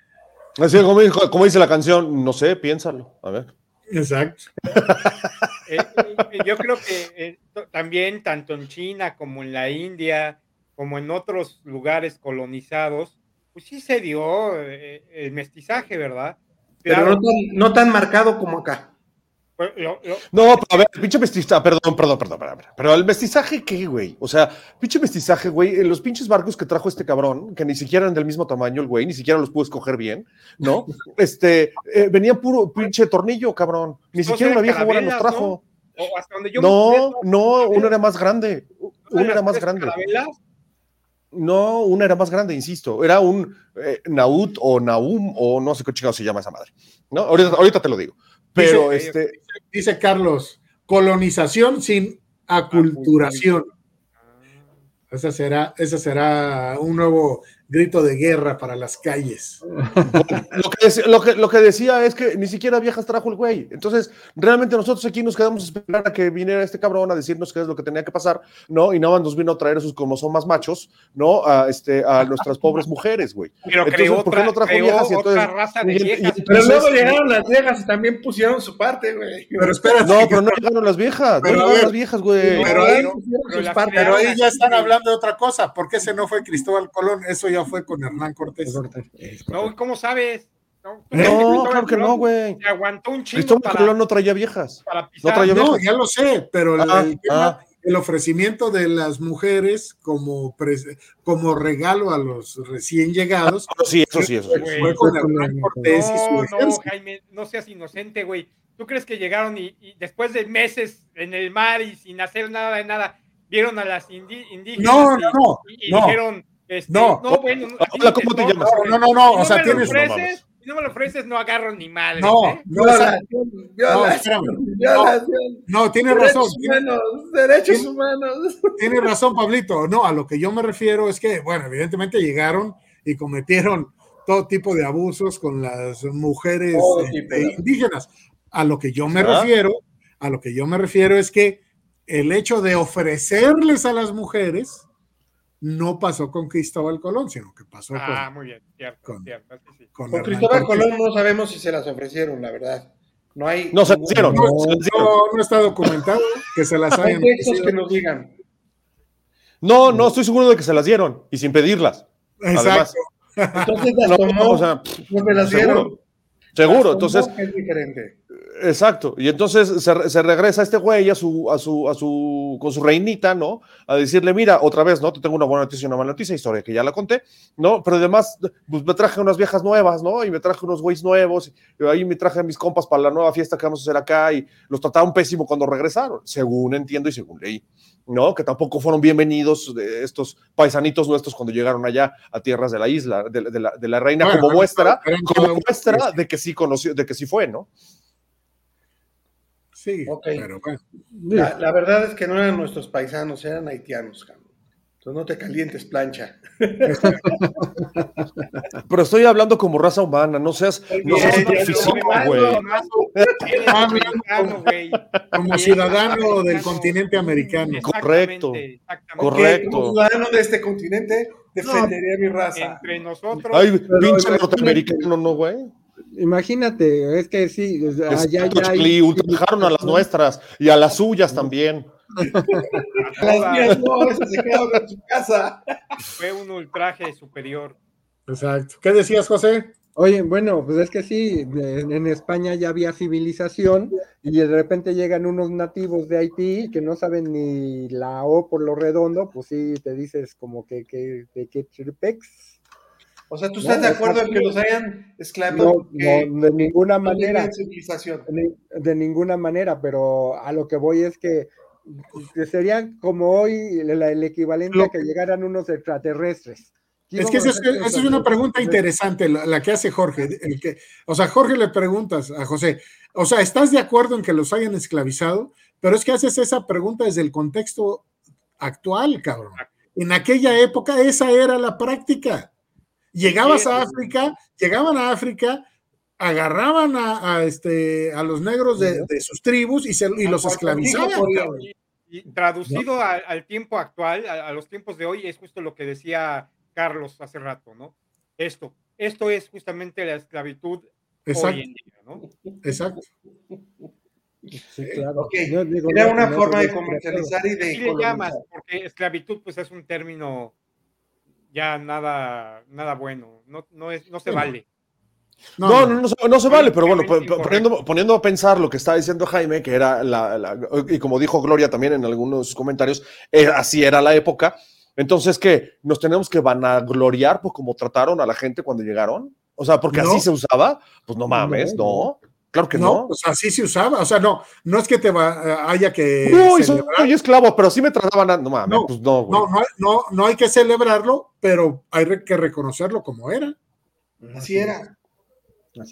Así como, dijo- como dice la canción, no sé, piénsalo. A ver. Exacto. Eh, eh, yo creo que eh, también, tanto en China como en la India, como en otros lugares colonizados, pues sí se dio el mestizaje, ¿verdad? Pero Claro, no tan, no tan marcado como acá. Lo- lo- No, pero a ver, pinche mestizaje, perdón, perdón, perdón, perdón. Pero el mestizaje, ¿qué, güey? O sea, pinche mestizaje, güey, en los pinches barcos que trajo este cabrón, que ni siquiera eran del mismo tamaño el güey, ni siquiera los pudo escoger bien, ¿no? Este, eh, venía puro pinche tornillo, cabrón. Ni siquiera una vieja buena nos trajo. o hasta donde yo me No, no, uno era más grande. Uno era más grande. carabelas, No, una era más grande, insisto. Era un eh, Naut o Naum o no sé qué chingado se llama esa madre. ¿no? Ahorita, ahorita te lo digo. Pero Dice- este, Dice Carlos, colonización sin aculturación. Esa será, ese será un nuevo grito de guerra para las calles. lo, que decía, lo, que, lo que decía es que ni siquiera viejas trajo el güey. Entonces, realmente nosotros aquí nos quedamos a esperar a que viniera este cabrón a decirnos qué es lo que tenía que pasar, ¿no? Y nada más nos vino a traer esos como son más machos, ¿no? A, este, a nuestras pobres mujeres, güey. Pero Entonces, creó ¿por qué otra, no trajo viejas y otra raza de y- y- viejas. Pero Entonces, luego llegaron las viejas y también pusieron su parte, güey. Pero espérate, No, pero no llegaron las viejas, Pero, no a llegaron las viejas, güey. pero ahí- pusieron pero sus pero ahí ya están hablando de otra cosa. ¿Por qué ese no fue Cristóbal Colón? Eso ya fue con Hernán Cortés. No, ¿cómo sabes? No, ¿Eh? No, Cristóbal claro que no, güey. Se aguantó un chingo Cristóbal para, Colón no traía viejas. para pisar. traía No, viejas. ya lo sé, pero el- Ah, el, tema- ah. el ofrecimiento de las mujeres como, como regalo a los recién llegados Ah, Sí, eso sí, eso sí. Güey. fue con Hernán Cortés y su No, no, ejército. Jaime, no seas inocente, güey. ¿Tú crees que llegaron y, y después de meses en el mar y sin hacer nada de nada, vieron a las indi- indígenas? No, y- no, no, y, y no. dijeron, este, No. bueno, no, Hola, así ¿cómo te llamas? No, no, no, si o sea, tienes- ofreces, si no me lo ofreces, no agarro ni madre. No, ¿eh? no, sea, Violación, no, violación, espérame. violación. no, tienes razón, Derechos tienes, humanos, derechos humanos. tienes razón, Pablito. No, a lo que yo me refiero es que, bueno, evidentemente llegaron y cometieron todo tipo de abusos con las mujeres este, tipo de- indígenas. A lo que yo me Ah. refiero, a lo que yo me refiero es que el hecho de ofrecerles a las mujeres no pasó con Cristóbal Colón, sino que pasó Ah, con, muy bien, cierto, con- cierto, sí, con Con Cristóbal Cortés. Colón no sabemos si se las ofrecieron, la verdad. No hay. No se hicieron. No, se las dieron. no, no está documentado que se las No hay hayan que nos digan. No, no, estoy seguro de que se las dieron y sin pedirlas. Exacto. Entonces las No, tomó, o sea, no me las dieron. seguro. Seguro, Las entonces, es diferente. Exacto. Y entonces se, se regresa este güey a su, a su, a su, con su reinita, ¿no? A decirle, mira, otra vez, ¿no? Te tengo una buena noticia y una mala noticia, historia que ya la conté, ¿no? Pero además, pues me traje unas viejas nuevas, ¿no? Y me traje unos güeyes nuevos, y ahí me traje a mis compas para la nueva fiesta que vamos a hacer acá, y los trataron pésimo cuando regresaron, según entiendo y según leí, ¿no? Que tampoco fueron bienvenidos de estos paisanitos nuestros cuando llegaron allá a tierras de la isla, de, de la, de la reina, Bueno, como muestra, como muestra de que sí conoció, de que sí fue, ¿no? Sí, Ok. pero bueno. La, la verdad es que no eran nuestros paisanos, eran haitianos, cabrón. Entonces no te calientes, plancha. Pero estoy hablando como raza humana, no seas, no seas bien, güey. Como ciudadano del continente americano. Correcto. Correcto. Como ciudadano de este continente, defendería mi raza. Entre nosotros. Ay, pinche norteamericano, ¿no, güey? Imagínate, es que sí, o sea, ya hay- Chicli, ultrajaron a las nuestras y a las suyas también. Las mías no, esas se quedaron en su casa. Fue un ultraje superior. Exacto. ¿Qué decías, José? Oye, bueno, pues es que sí, en España ya había civilización y de repente llegan unos nativos de Haití que no saben ni la O por lo redondo, pues sí, te dices como que, que de qué tripex. O sea, ¿tú estás No, de acuerdo en que los hayan esclavizado? No, de ninguna manera. Ni- de ninguna manera, pero a lo que voy es que, que serían como hoy el, el equivalente Lo a que llegaran unos extraterrestres. ¿Qué Es que esa es, una pregunta interesante, la, la que hace Jorge. El que, o sea, Jorge le preguntas a José, o sea, ¿estás de acuerdo en que los hayan esclavizado? Pero es que haces esa pregunta desde el contexto actual, cabrón. En aquella época esa era la práctica. Llegabas Sí, a sí. África, llegaban a África, agarraban a, a, este, a los negros de, de sus tribus y, se, y los esclavizaban. Y, y traducido al, al tiempo actual, a, a los tiempos de hoy, es justo lo que decía Carlos hace rato, ¿no? Esto, esto es justamente la esclavitud Exacto, hoy en día, ¿no? exacto. Sí, claro. Ok, Yo digo, Era una no, forma no, de comercializar y de Así le llamas, porque esclavitud pues es un término ya nada, nada bueno, no, no, es, no se Sí, no. vale. No, no, no, se- no se vale, pero bueno, poniendo, poniendo a pensar lo que está diciendo Jaime, que era la, la- y como dijo Gloria también en algunos comentarios, eh, así era la época. Entonces, ¿qué? ¿Nos tenemos que vanagloriar por cómo trataron a la gente cuando llegaron? O sea, porque No. así se usaba. Pues no mames, No, no. Claro que no, no. pues así se usaba. O sea, no, no es que te va, haya que. Uy, soy celebrar. esclavo, pero sí me trataban. a- No mames, No, pues no, güey. No, no, no, no hay que celebrarlo, pero hay que reconocerlo como era. Así era.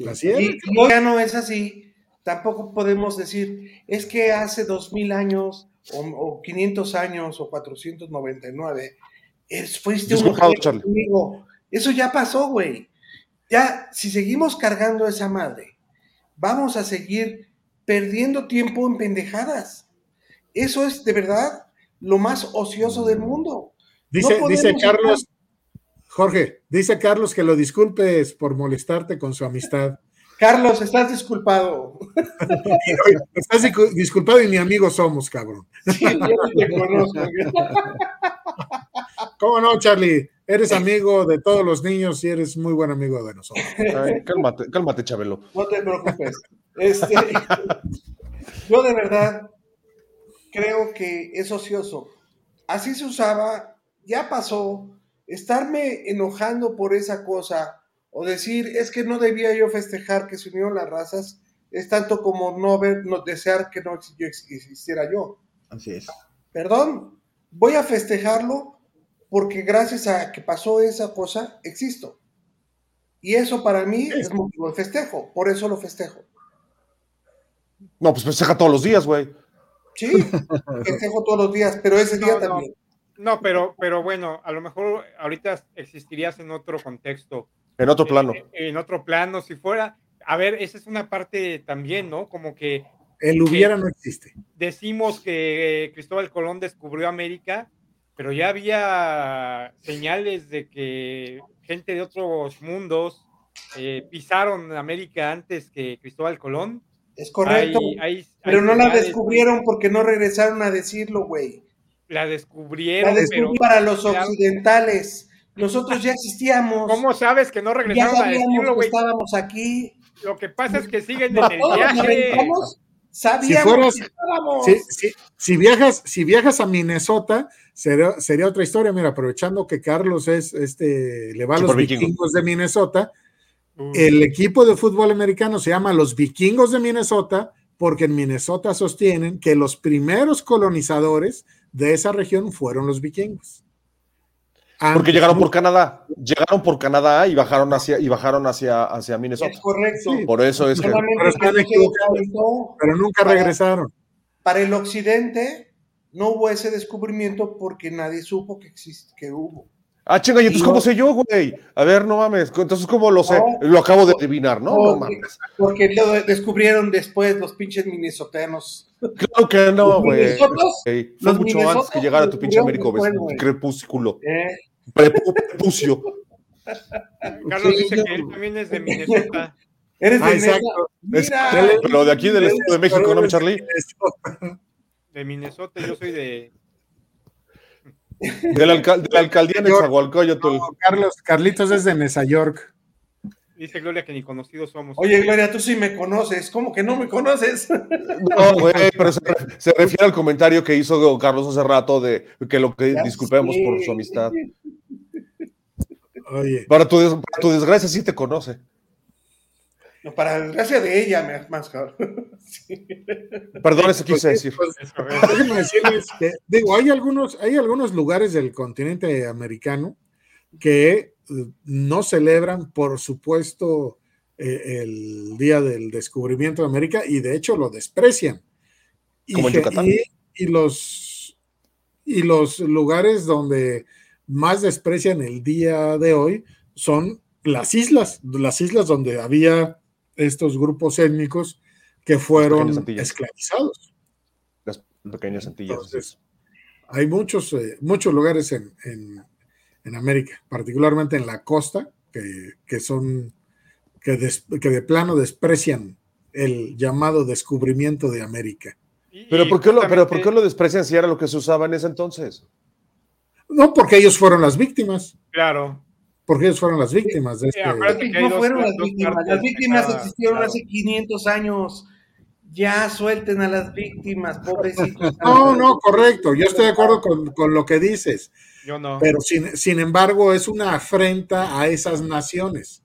Así era. Y hoy ya no es así. Tampoco podemos decir, es que hace dos mil años, o, o 500 años, o 499, es, fuiste un conmigo. Eso ya pasó, güey. Ya, si seguimos cargando esa madre, vamos a seguir perdiendo tiempo en pendejadas. Eso es de verdad lo más ocioso del mundo. Dice, No dice podemos Carlos, Jorge, dice Carlos que lo disculpes por molestarte con su amistad. Carlos, estás disculpado. Estás discu- disculpado y ni amigos somos, cabrón. Sí, yo no te conozco. ¿Cómo no, Charlie? Eres amigo de todos los niños y eres muy buen amigo de nosotros. Ay, cálmate, cálmate, Chabelo. No te preocupes. Este, yo de verdad creo que es ocioso. Así se usaba, ya pasó. Estarme enojando por esa cosa o decir es que no debía yo festejar que se unieron las razas es tanto como no ver, no desear que no existiera yo. Así es. Perdón, voy a festejarlo porque gracias a que pasó esa cosa existo. Y eso para mí es motivo de festejo, por eso lo festejo. No, pues festeja todos los días, güey. Sí, festejo todos los días, pero ese día No, también. No, pero, pero bueno, a lo mejor ahorita existirías en otro contexto. En otro plano. Eh, En otro plano, si fuera. A ver, esa es una parte también, ¿no? Como que El hubiera no existe. decimos que Cristóbal Colón descubrió América, pero ya había señales de que gente de otros mundos eh, pisaron América antes que Cristóbal Colón. Es correcto. Hay- hay- pero hay no la descubrieron porque no regresaron a decirlo, güey. La La descubrieron, descubrí pero para los occidentales. Nosotros ya existíamos. ¿cómo sabes que no Ya regresaron a decirlo, güey? estábamos aquí. Lo que pasa es que siguen en el viaje. Sabíamos Si fueras- que estábamos. Si, si- si viajas, si viajas a Minnesota, sería, sería otra historia. Mira, aprovechando que Carlos es este, le va a los vikingo. vikingos de Minnesota, Uh, el equipo de fútbol americano se llama los vikingos de Minnesota, porque en Minnesota sostienen que los primeros colonizadores de esa región fueron los vikingos. Porque Antes- llegaron por Canadá. Llegaron por Canadá y bajaron hacia, y bajaron hacia, hacia Minnesota. Es correcto. Sí. Por eso es que. Pero equivocados. pero nunca Para- regresaron. Para el occidente no hubo ese descubrimiento porque nadie supo que existe, que hubo. Ah, chinga, ¿y entonces cómo no- sé yo, güey? A ver, no mames. Entonces, ¿cómo lo sé? No. Lo acabo de adivinar, ¿no? No No, mames. Porque lo descubrieron después los pinches minnesotanos. Claro que no, güey. Fue los mucho antes que llegara tu pinche Américo crepúsculo. ¿eh? Prepu- Prepucio. Carlos Sí, dice yo- que él también es de Minnesota. Eres de Ah, exacto. Mira. Pero de aquí del Estado de México, ¿no, Charlie? De Minnesota, yo soy de. De la, alcal- de la alcaldía de. No, Carlos, Carlitos es de Nueva York. Dice Gloria que ni conocidos somos. Oye, Gloria, tú sí me conoces. ¿Cómo que no me conoces? No, güey, pero se, se refiere al comentario que hizo Carlos hace rato de que lo que Ya disculpemos por su amistad. Oye, Para tu, des- para tu desgracia sí te conoce. No, para desgracia de ella, más cabrón. Sí. Perdón, eso quise decir. pues, a ver. déjenme decirles que, digo, hay algunos, hay algunos lugares del continente americano que eh, no celebran, por supuesto, eh, el día del descubrimiento de América y de hecho lo desprecian. Y, Como en Yucatán. y- y los, y los lugares donde más desprecian el día de hoy son las islas, las islas donde había estos grupos étnicos que fueron esclavizados. Las pequeñas Antillas. Entonces, hay muchos, eh, muchos lugares en, en- en América, particularmente en la costa, que, que son, que, des- que de plano desprecian el llamado descubrimiento de América. Y- Pero ¿por, qué lo, pero ¿por qué lo desprecian si era lo que se usaba en ese entonces? No porque ellos fueron las víctimas, Claro. porque ellos fueron las víctimas de Sí, este... no dos- fueron las víctimas. Las víctimas cada- existieron claro. hace 500 años. Ya suelten a las víctimas, pobrecitos. No, no, correcto, yo estoy de acuerdo con, con lo que dices, Yo no. pero sin, sin embargo es una afrenta a esas naciones.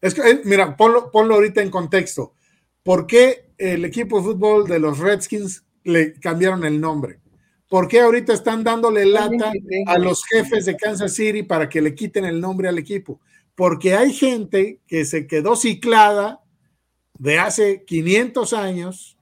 Es que, eh, mira, ponlo, ponlo ahorita en contexto. ¿por qué el equipo de fútbol de los Redskins le cambiaron el nombre? ¿Por qué ahorita están dándole lata a los jefes de Kansas City para que le quiten el nombre al equipo? Porque hay gente que se quedó ciclada de hace 500 años,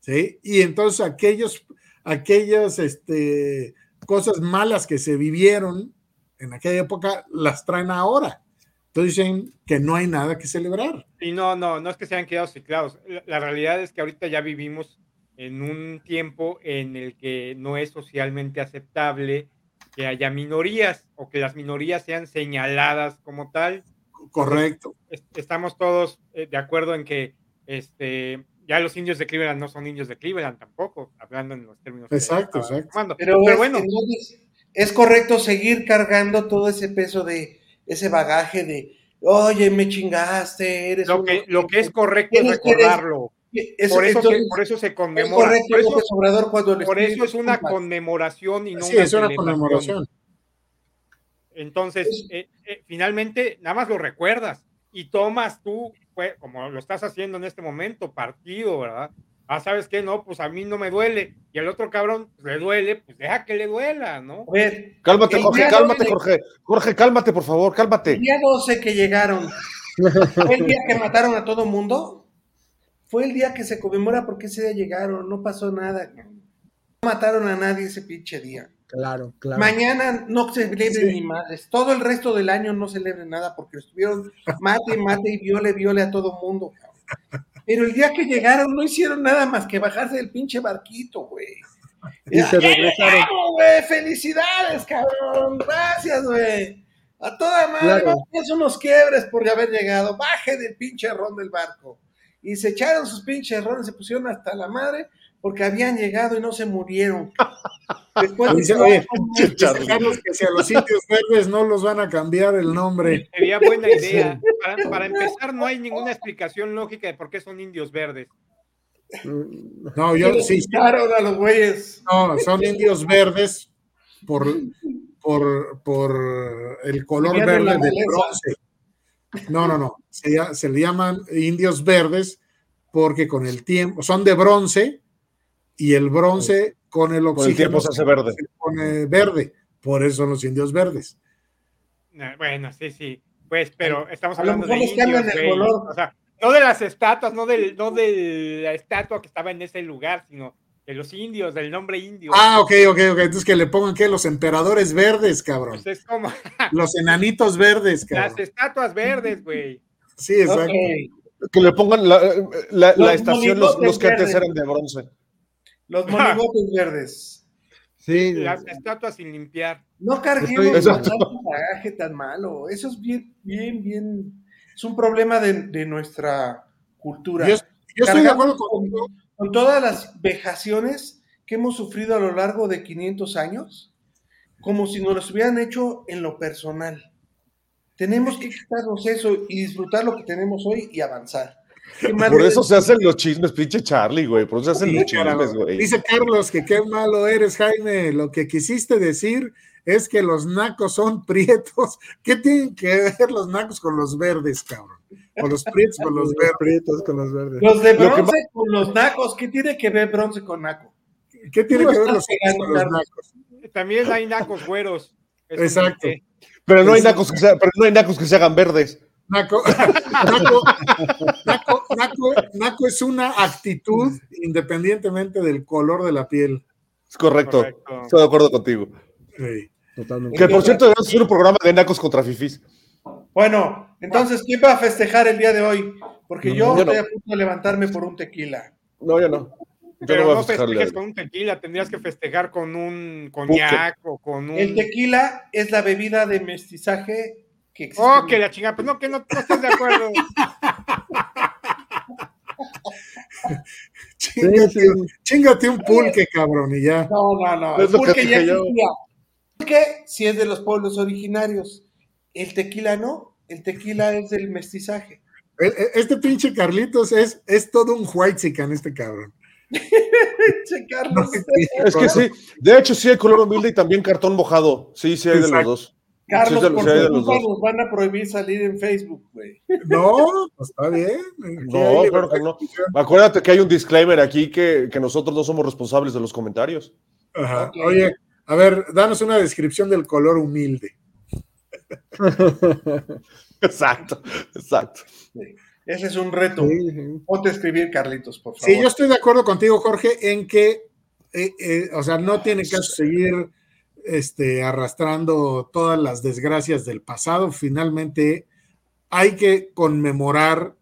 ¿sí? Y entonces aquellos, aquellas este, cosas malas que se vivieron en aquella época las traen ahora. Entonces dicen que no hay nada que celebrar. Y no, no, no es que se hayan quedado ciclados. La, la realidad es que ahorita ya vivimos en un tiempo en el que no es socialmente aceptable que haya minorías o que las minorías sean señaladas como tal. Correcto. Est- Estamos todos eh, de acuerdo en que este, ya los indios de Cleveland no son indios de Cleveland tampoco, hablando en los términos. Exacto, exacto. Pero, Pero es, bueno, entonces, es correcto seguir cargando todo ese peso de ese bagaje de, oye, me chingaste, eres lo un que, lo que es correcto es recordarlo. Por eso, entonces, se, por eso se es conmemora. correcto Por eso, Obrador cuando por eso es una conmemoración y no Sí, una es una conmemoración. Entonces, eh, eh, finalmente, nada más lo recuerdas y tomas tú, pues, como lo estás haciendo en este momento, partido, ¿verdad? Ah, ¿sabes qué? No, pues a mí no me duele. Y al otro cabrón pues, le duele, pues deja que le duela, ¿no? A ver, Cálmate, El Jorge, cálmate, Jorge. Jorge, cálmate, por favor, el cálmate. día 12 que llegaron, ¿fue el día que mataron a todo mundo? Fue el día que se conmemora porque ese día llegaron, no pasó nada. No mataron a nadie ese pinche día. Claro, claro. Mañana no se celebren Sí. ni madres. Todo el resto del año no celebren nada porque estuvieron mate, mate y viole, viole a todo mundo. cabrón. Pero el día que llegaron no hicieron nada más que bajarse del pinche barquito, güey. Y se regresaron. güey! ¡Felicidades, cabrón! Gracias, güey. A toda madre, Claro. es unos quiebres por haber llegado. Baje del pinche ron del barco. Y se echaron sus pinches rones, se pusieron hasta la madre porque habían llegado y no se murieron. Después Dice, oye, que si a los indios verdes no los van a cambiar el nombre. Sería buena idea. Para, para empezar, no hay ninguna explicación lógica de por qué son indios verdes. No, yo sí, quitaron a los güeyes. no, son indios verdes por, por, por el color verde del bronce. No, no, no. Se, le llaman indios verdes porque con el tiempo son de bronce y el bronce con el Con el oxígeno tiempo se hace verde. se pone verde. Por eso son los indios verdes. Ah, Bueno, sí, sí. Pues, pero estamos hablando de indios, el color. O sea, no de las estatuas, no, del, no de la estatua que estaba en ese lugar, sino de los indios, del nombre indio. Ah, ok, ok, ok. Entonces que le pongan que los emperadores verdes, cabrón. Pues es como Los enanitos verdes, las cabrón. estatuas verdes, güey. Sí, exacto. Que le pongan la, la- estación, los, los que antes eran de bronce. Los monigotes verdes. Sí, Las estatuas sin limpiar. No carguemos tanto bagaje tan malo. Eso es bien, bien, bien. Es un problema de, de nuestra cultura. Yo, yo estoy de acuerdo con con, todas las vejaciones que hemos sufrido a lo largo de 500 años, como si nos las hubieran hecho en lo personal. Tenemos que quitarnos eso y disfrutar lo que tenemos hoy y avanzar. ¿Qué más Por eso se hacen los chismes, pinche Charlie, güey. Por eso se hacen Sí, los chismes, güey. Dice Carlos que qué malo eres, Jaime. Lo que quisiste decir es que los nacos son prietos. ¿Qué tienen que ver los nacos con los verdes, cabrón? O los prietos con los los verdes. prietos con los verdes. Los de Lo bronce con los nacos. ¿Qué tiene que ver bronce con naco? ¿Qué tiene que ver los con los nacos? También hay nacos güeros. Exacto. Pero no hay nacos que se, pero no hay nacos que se hagan verdes. Naco, naco, naco, naco, naco es una actitud independientemente del color de la piel. Es correcto. Correcto. Estoy de acuerdo contigo. Sí. Totalmente. Que por cierto, debemos hacer un programa de nacos contra fifís. Bueno, entonces, ¿quién va a festejar el día de hoy? Porque yo Yo no. estoy a punto de levantarme por un tequila. No, yo no. Yo Pero no voy no festejes con un tequila, tendrías que festejar con un coñac o con un. El tequila es la bebida de mestizaje que existe. Oh, que la chingada, pues no, que no, no estás de acuerdo. Sí. chíngate un pulque, cabrón, y ya. No, no, no. El pulque ya yo. Pulque sí es de los pueblos originarios. El tequila no. El tequila es del mestizaje. E- e- Este pinche Carlitos es, es todo un white en este cabrón. Che, Carlos. Es que sí, de hecho sí hay color humilde y también cartón mojado. Sí, sí hay de los dos. Carlos, Sí, por sí, los dos. nos van a prohibir salir en Facebook, güey. No, pues está bien. No, claro que no. Acuérdate que hay un disclaimer aquí que, que nosotros no somos responsables de los comentarios. Ajá. Oye, a ver, danos una descripción del color humilde. Exacto, exacto. Ese es un reto. Sí, sí. Ponte a escribir, Carlitos, por favor. Sí, yo estoy de acuerdo contigo, Jorge, en que, eh, eh, o sea, no tiene caso seguir este, arrastrando todas las desgracias del pasado. Finalmente, hay que conmemorar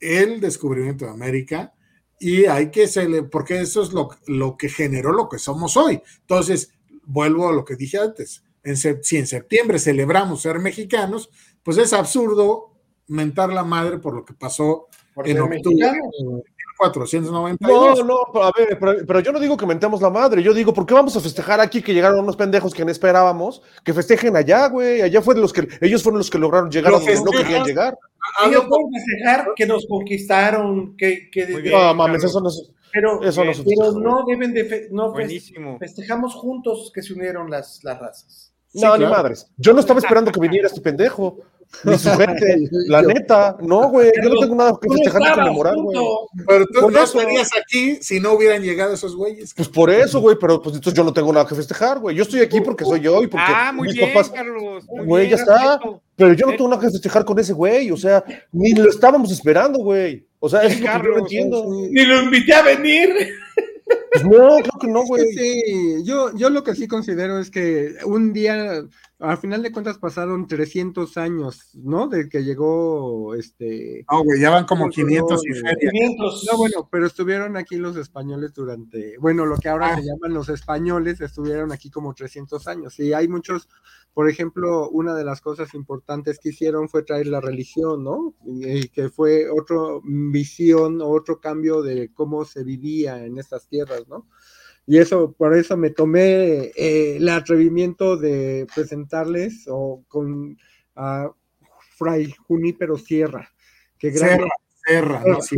el descubrimiento de América y hay que porque eso es lo, lo que generó lo que somos hoy. Entonces, vuelvo a lo que dije antes. En si en septiembre celebramos ser mexicanos, pues es absurdo mentar la madre por lo que pasó Por en octubre mexicano. de 1492. No, no, pero a ver, pero, pero yo no digo que mentemos la madre, yo digo, ¿por qué vamos a festejar aquí que llegaron unos pendejos que no esperábamos? Que festejen allá, güey, allá fue de los que, ellos fueron los que lograron llegar a donde no querían llegar. Ellos pueden festejar que nos conquistaron, que, que. No, mames, eso no es... pero, eso no se pero no deben de fe- no Buenísimo. festejamos juntos que se unieron las, las razas. Sí, no, ni claro. madres. Yo no estaba esperando que viniera este pendejo. Ni su gente. La Yo- neta. No, güey. Yo no tengo nada que festejar ni conmemorar, güey. Pero tú Por no eso. estarías aquí si no hubieran llegado esos güeyes. Pues por eso, güey, pero pues entonces yo no tengo nada que festejar, güey. Yo estoy aquí porque soy yo y porque Ah, muy mis bien, papás. Carlos. muy Güey, bien, ya está. perfecto. Pero yo no tengo nada que festejar con ese güey, o sea, ni lo estábamos esperando, güey. O sea, eso es lo que yo no Carlos, entiendo. Sí. Ni lo invité a venir. Pues no, creo que no, Es güey. que sí, yo, yo lo que sí considero es que un día, al final de cuentas, pasaron 300 años, ¿no? De que llegó este. No, güey, ya van como No, 500 y no, feria. 500. No, bueno, pero estuvieron aquí los españoles durante, bueno, lo que ahora Ah. se llaman los españoles, estuvieron aquí como 300 años. Y hay muchos, por ejemplo, una de las cosas importantes que hicieron fue traer la religión, ¿no? Y que fue otra visión, otro cambio de cómo se vivía en estas tierras, ¿no? Y eso, por eso me tomé eh, el atrevimiento de presentarles o con a Fray Junípero Sierra, que gracias, Serra, Serra, no, sí.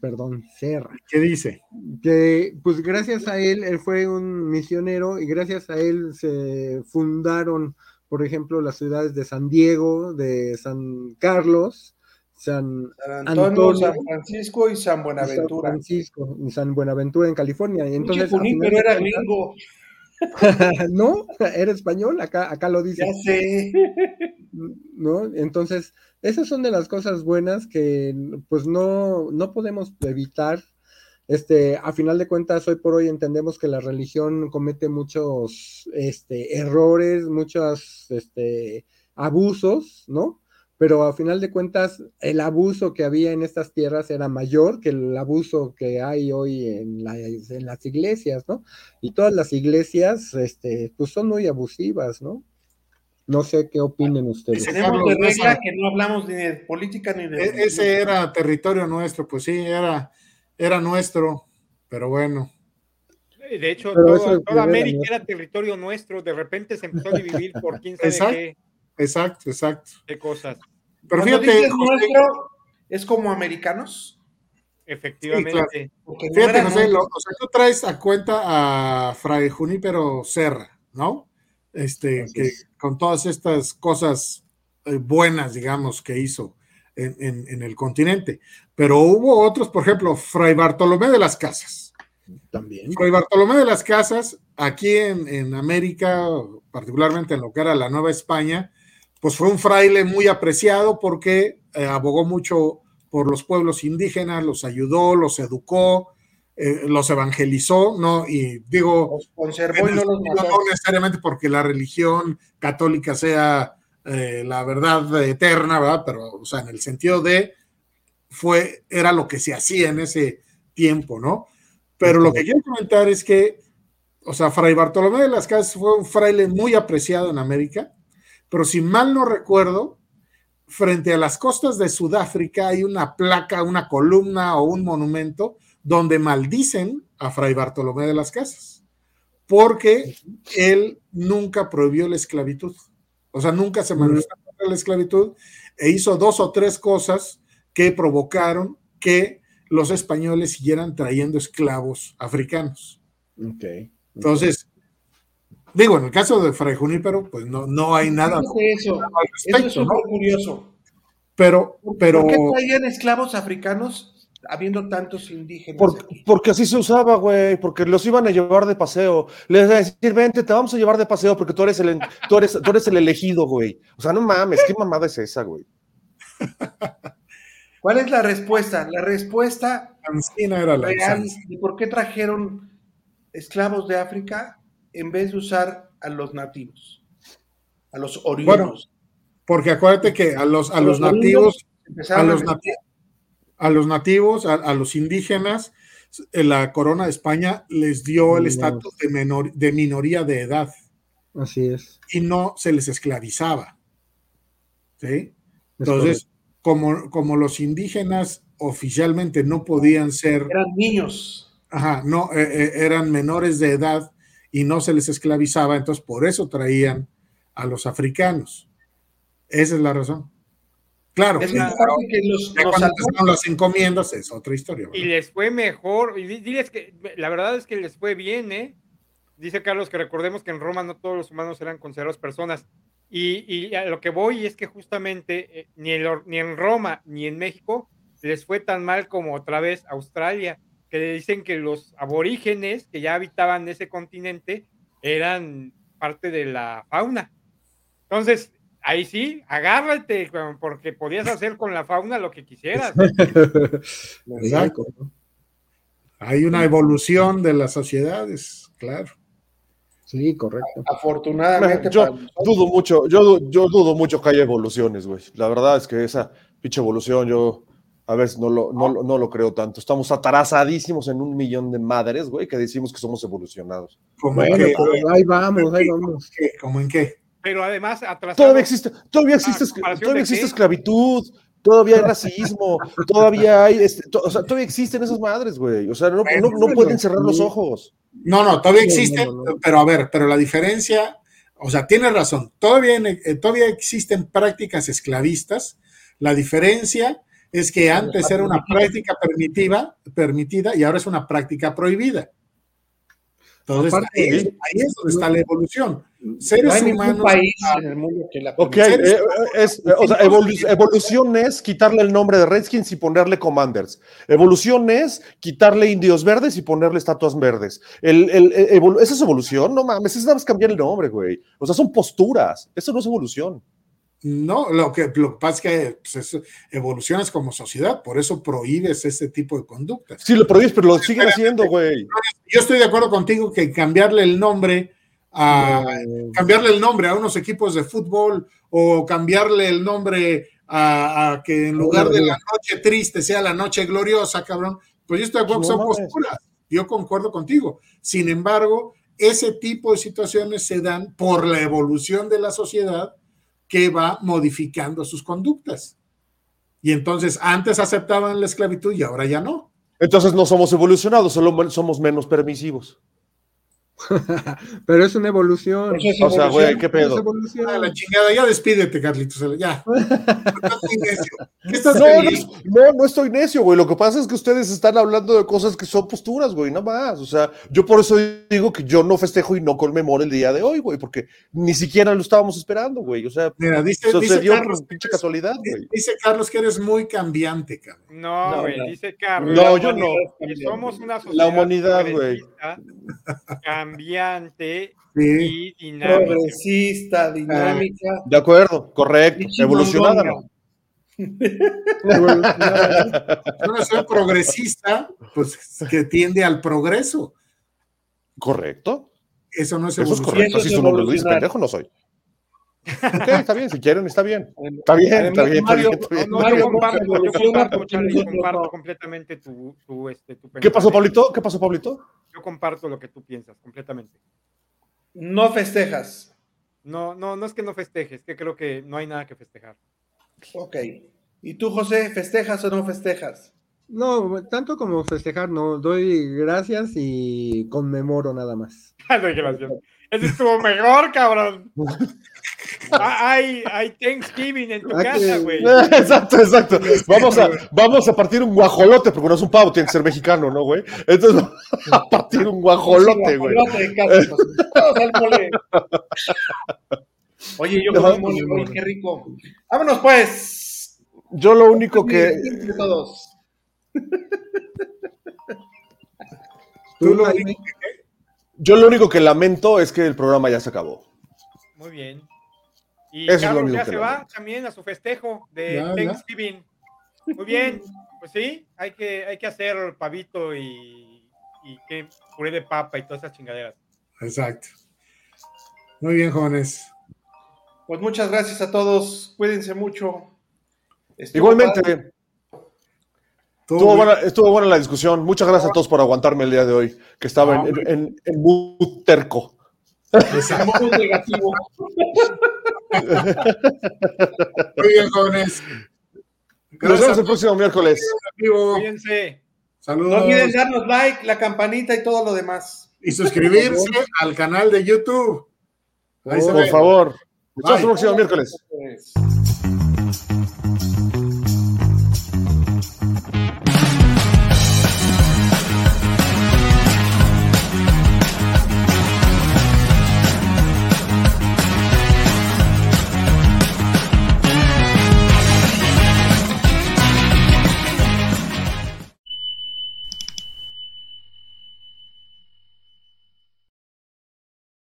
Perdón, Serra, ¿Qué dice? que pues gracias a él, él fue un misionero y gracias a él se fundaron, por ejemplo, las ciudades de San Diego, de San Carlos, San San Antonio, Antonio. San Francisco y San y San Buenaventura. Francisco, y San Buenaventura en California. Y Entonces, pero era gringo. no, era español, acá, acá lo dice. Ya sé. ¿No? Entonces, esas son de las cosas buenas que pues no, no podemos evitar. Este, a final de cuentas, hoy por hoy entendemos que la religión comete muchos este, errores, muchos este, abusos, ¿no? Pero a final de cuentas, el abuso que había en estas tierras era mayor que el abuso que hay hoy en, en las iglesias, ¿no? Y todas las iglesias, este, pues son muy abusivas, ¿no? No sé qué opinen ustedes. Ese- Tenemos de regla que no hablamos ni de política ni de. E- ese era territorio nuestro, pues sí, era, era nuestro, pero bueno. De hecho, todo- toda primera, América ¿no? era territorio nuestro. De repente se empezó a dividir por quién sabe Exacto. qué, Exacto, exacto. qué cosas. Pero Cuando fíjate, dices José, nuestro, es como americanos. Efectivamente. Fíjate, José, lo- o sea, tú traes a cuenta a Fray Junípero Serra, ¿no? Este, Así que es. con todas estas cosas eh, buenas, digamos, que hizo en, en- en el continente. Pero hubo otros, por ejemplo, Fray Bartolomé de las Casas. También. Fray Bartolomé de las Casas, aquí en, en América, particularmente en lo que era la Nueva España, pues fue un fraile muy apreciado porque eh, abogó mucho por los pueblos indígenas, los ayudó, los educó, eh, los evangelizó, ¿no? Y digo, Los conservó y los no necesariamente porque la religión católica sea eh, la verdad eterna, ¿verdad? Pero, o sea, en el sentido de fue, era lo que se hacía en ese tiempo, ¿no? Pero lo que quiero comentar es que, o sea, Fray Bartolomé de las Casas fue un fraile muy apreciado en América, pero si mal no recuerdo, frente a las costas de Sudáfrica hay una placa, una columna o un monumento donde maldicen a Fray Bartolomé de las Casas, porque él nunca prohibió la esclavitud. O sea, nunca se manifestó contra la esclavitud e hizo dos o tres cosas que provocaron que los españoles siguieran trayendo esclavos africanos. Ok. Entonces, Digo, en el caso de Fray Junípero, pues no, no hay nada eso, al eso es respecto, ¿no? súper curioso. Pero, pero, ¿Por qué traían esclavos africanos habiendo tantos indígenas? Por- aquí? porque así se usaba, güey, porque los iban a llevar de paseo. Les iban a decir, vente, te vamos a llevar de paseo porque tú eres el, tú eres, tú eres el elegido, güey. O sea, no mames, ¿qué mamada es esa, güey? ¿Cuál es la respuesta? La respuesta Ancina era la real de por qué trajeron esclavos de África en vez de usar a los nativos, a los oriundos. Porque acuérdate que a los, a los Los nativos, a los, a- nati- a los nativos, a, a los indígenas, eh, la corona de España les dio el No. estatus de, menor, de minoría de edad Así es. y no se les esclavizaba. ¿Sí? es Entonces, como, como los indígenas oficialmente no podían ser, eran niños. ajá, no, eh, eh, eran menores de edad y no se les esclavizaba, entonces por eso traían a los africanos. Esa es la razón. Claro, Es ya la parte que los, los cuando empezaron las encomiendas es otra historia. Y les fue mejor. Y di- diles que la verdad es que les fue bien, ¿eh? Dice Carlos que recordemos que en Roma no todos los humanos eran considerados personas. Y, y a lo que voy es que justamente eh, ni, en, lo- ni en Roma ni en México les fue tan mal como otra vez Australia, que le dicen que los aborígenes que ya habitaban ese continente eran parte de la fauna. Entonces, ahí sí, agárrate, porque podías hacer con la fauna lo que quisieras. Exacto. Hay una evolución de las sociedades, claro. Sí, correcto. afortunadamente Yo para dudo mucho, yo, yo dudo mucho que haya evoluciones, güey. La verdad es que esa pinche evolución, yo a veces no lo, no, no lo creo tanto. Estamos atarazadísimos en un millón de madres, güey, que decimos que somos evolucionados. Como en Bueno, qué, pero ahí vamos, ahí vamos. ¿Qué? ¿Como en qué? Pero además, atrasado. Todavía existe, todavía existe, Ah, ¿comparación todavía existe esclavitud, todavía hay racismo, todavía hay, este, to- o sea, todavía existen esas madres, güey. O sea, no, no, no pueden cerrar los ojos. No, no, todavía No, existe, no, no. pero a ver, pero la diferencia, o sea, tiene razón, todavía, eh, todavía existen prácticas esclavistas. La diferencia es que antes era una práctica permitida, permitida y ahora es una práctica prohibida. Entonces, Aparte, ahí, es- sí. ahí es donde está la evolución. No Seres hay ningún humanos. país en el mundo que la Ok, permita. eh, es, eh, o sea, evolu- evolución es quitarle el nombre de Redskins y ponerle Commanders. Evolución es quitarle indios verdes y ponerle estatuas verdes. El, el- el- ¿Esa es evolución? No mames, es nada más cambiar el nombre, güey. O sea, son posturas. Eso no es evolución. No, lo que, lo que pasa es que pues, es- evolucionas como sociedad, por eso prohíbes ese tipo de conductas. Sí, lo prohíbes, pero lo siguen haciendo, güey. Yo estoy de acuerdo contigo que cambiarle el nombre a cambiarle el nombre a unos equipos de fútbol o cambiarle el nombre a, a que en lugar de la noche triste sea la noche gloriosa, cabrón. Pues yo estoy de acuerdo que son posturas. Yo concuerdo contigo. Sin embargo, ese tipo de situaciones se dan por la evolución de la sociedad que va modificando sus conductas. Y entonces antes aceptaban la esclavitud y ahora ya no. Entonces no somos evolucionados, solo somos menos permisivos. Pero es una evolución. Es O sea, güey. ¿qué pedo? evolución. A la chingada, ya despídete, Carlitos. Ya. ¿Qué estás No, no, no, no estoy necio, güey. Lo que pasa es que ustedes están hablando de cosas que son posturas, güey, nada más. O sea, yo por eso digo que yo no festejo y no conmemoro el día de hoy, güey, porque ni siquiera lo estábamos esperando, güey. O sea, Mira, dice, Carlos, pinche casualidad, güey. dice Carlos que eres muy cambiante, cabrón. No, No, güey, no. dice Carlos. No, yo no. somos una sociedad La humanidad, güey. Cambiante Sí. y dinámica. Progresista, dinámica. De acuerdo, correcto. Evolucionada. ¿no? Yo no soy progresista, pues que tiende al progreso. Correcto. Eso no es Eso es correcto. Es su nombre evolucionar. pendejo no soy. Ok, está bien, si quieren, está bien. Está bien, está bien, está Mario, bien, está bien. No, Mario, yo comparto, Charlie, completamente tu, tu, este, tu ¿Qué pasó. Pablito? ¿Qué pasó, Pablito? Yo comparto lo que tú piensas, completamente. No festejas. No, no, no es que no festejes, que creo que no hay nada que festejar. Ok. ¿Y tú, José, festejas o no festejas? No, tanto como festejar, no. Doy gracias y conmemoro nada más. No, gracias. Ese estuvo mejor, cabrón. Ah, hay, hay Thanksgiving en tu Ah, casa, que- güey. Exacto, exacto. Vamos a, vamos a partir un guajolote, porque no es un pavo, tiene que ser mexicano, ¿no, güey? Entonces, vamos a partir un guajolote, güey. Guajolote de casa, pues. Oye, yo comí mole hoy, qué rico. Vámonos, pues. Yo lo único que. De todos. Tú, Tú, Jaime, Yo lo único que lamento es que el programa ya se acabó. Muy bien. Y Eso es lo Carlos ya que se va también a su festejo de Ya, ya. Thanksgiving. Muy bien. Pues sí, hay que, hay que hacer pavito y, y qué, puré de papa y todas esas chingaderas. Exacto. Muy bien, jóvenes. Pues muchas gracias a todos. Cuídense mucho. Estuvo Igualmente, padre. Estuvo buena, estuvo buena la discusión. Muchas gracias a todos por aguantarme el día de hoy, que estaba en, en, en, en mood terco. Negativo. Muy bien, jóvenes. Nos vemos el próximo miércoles. Cuídense. Saludos. No olviden darnos like, la campanita y todo lo demás. Y suscribirse al canal de YouTube. Ahí se Por favor. Nos vemos el próximo miércoles.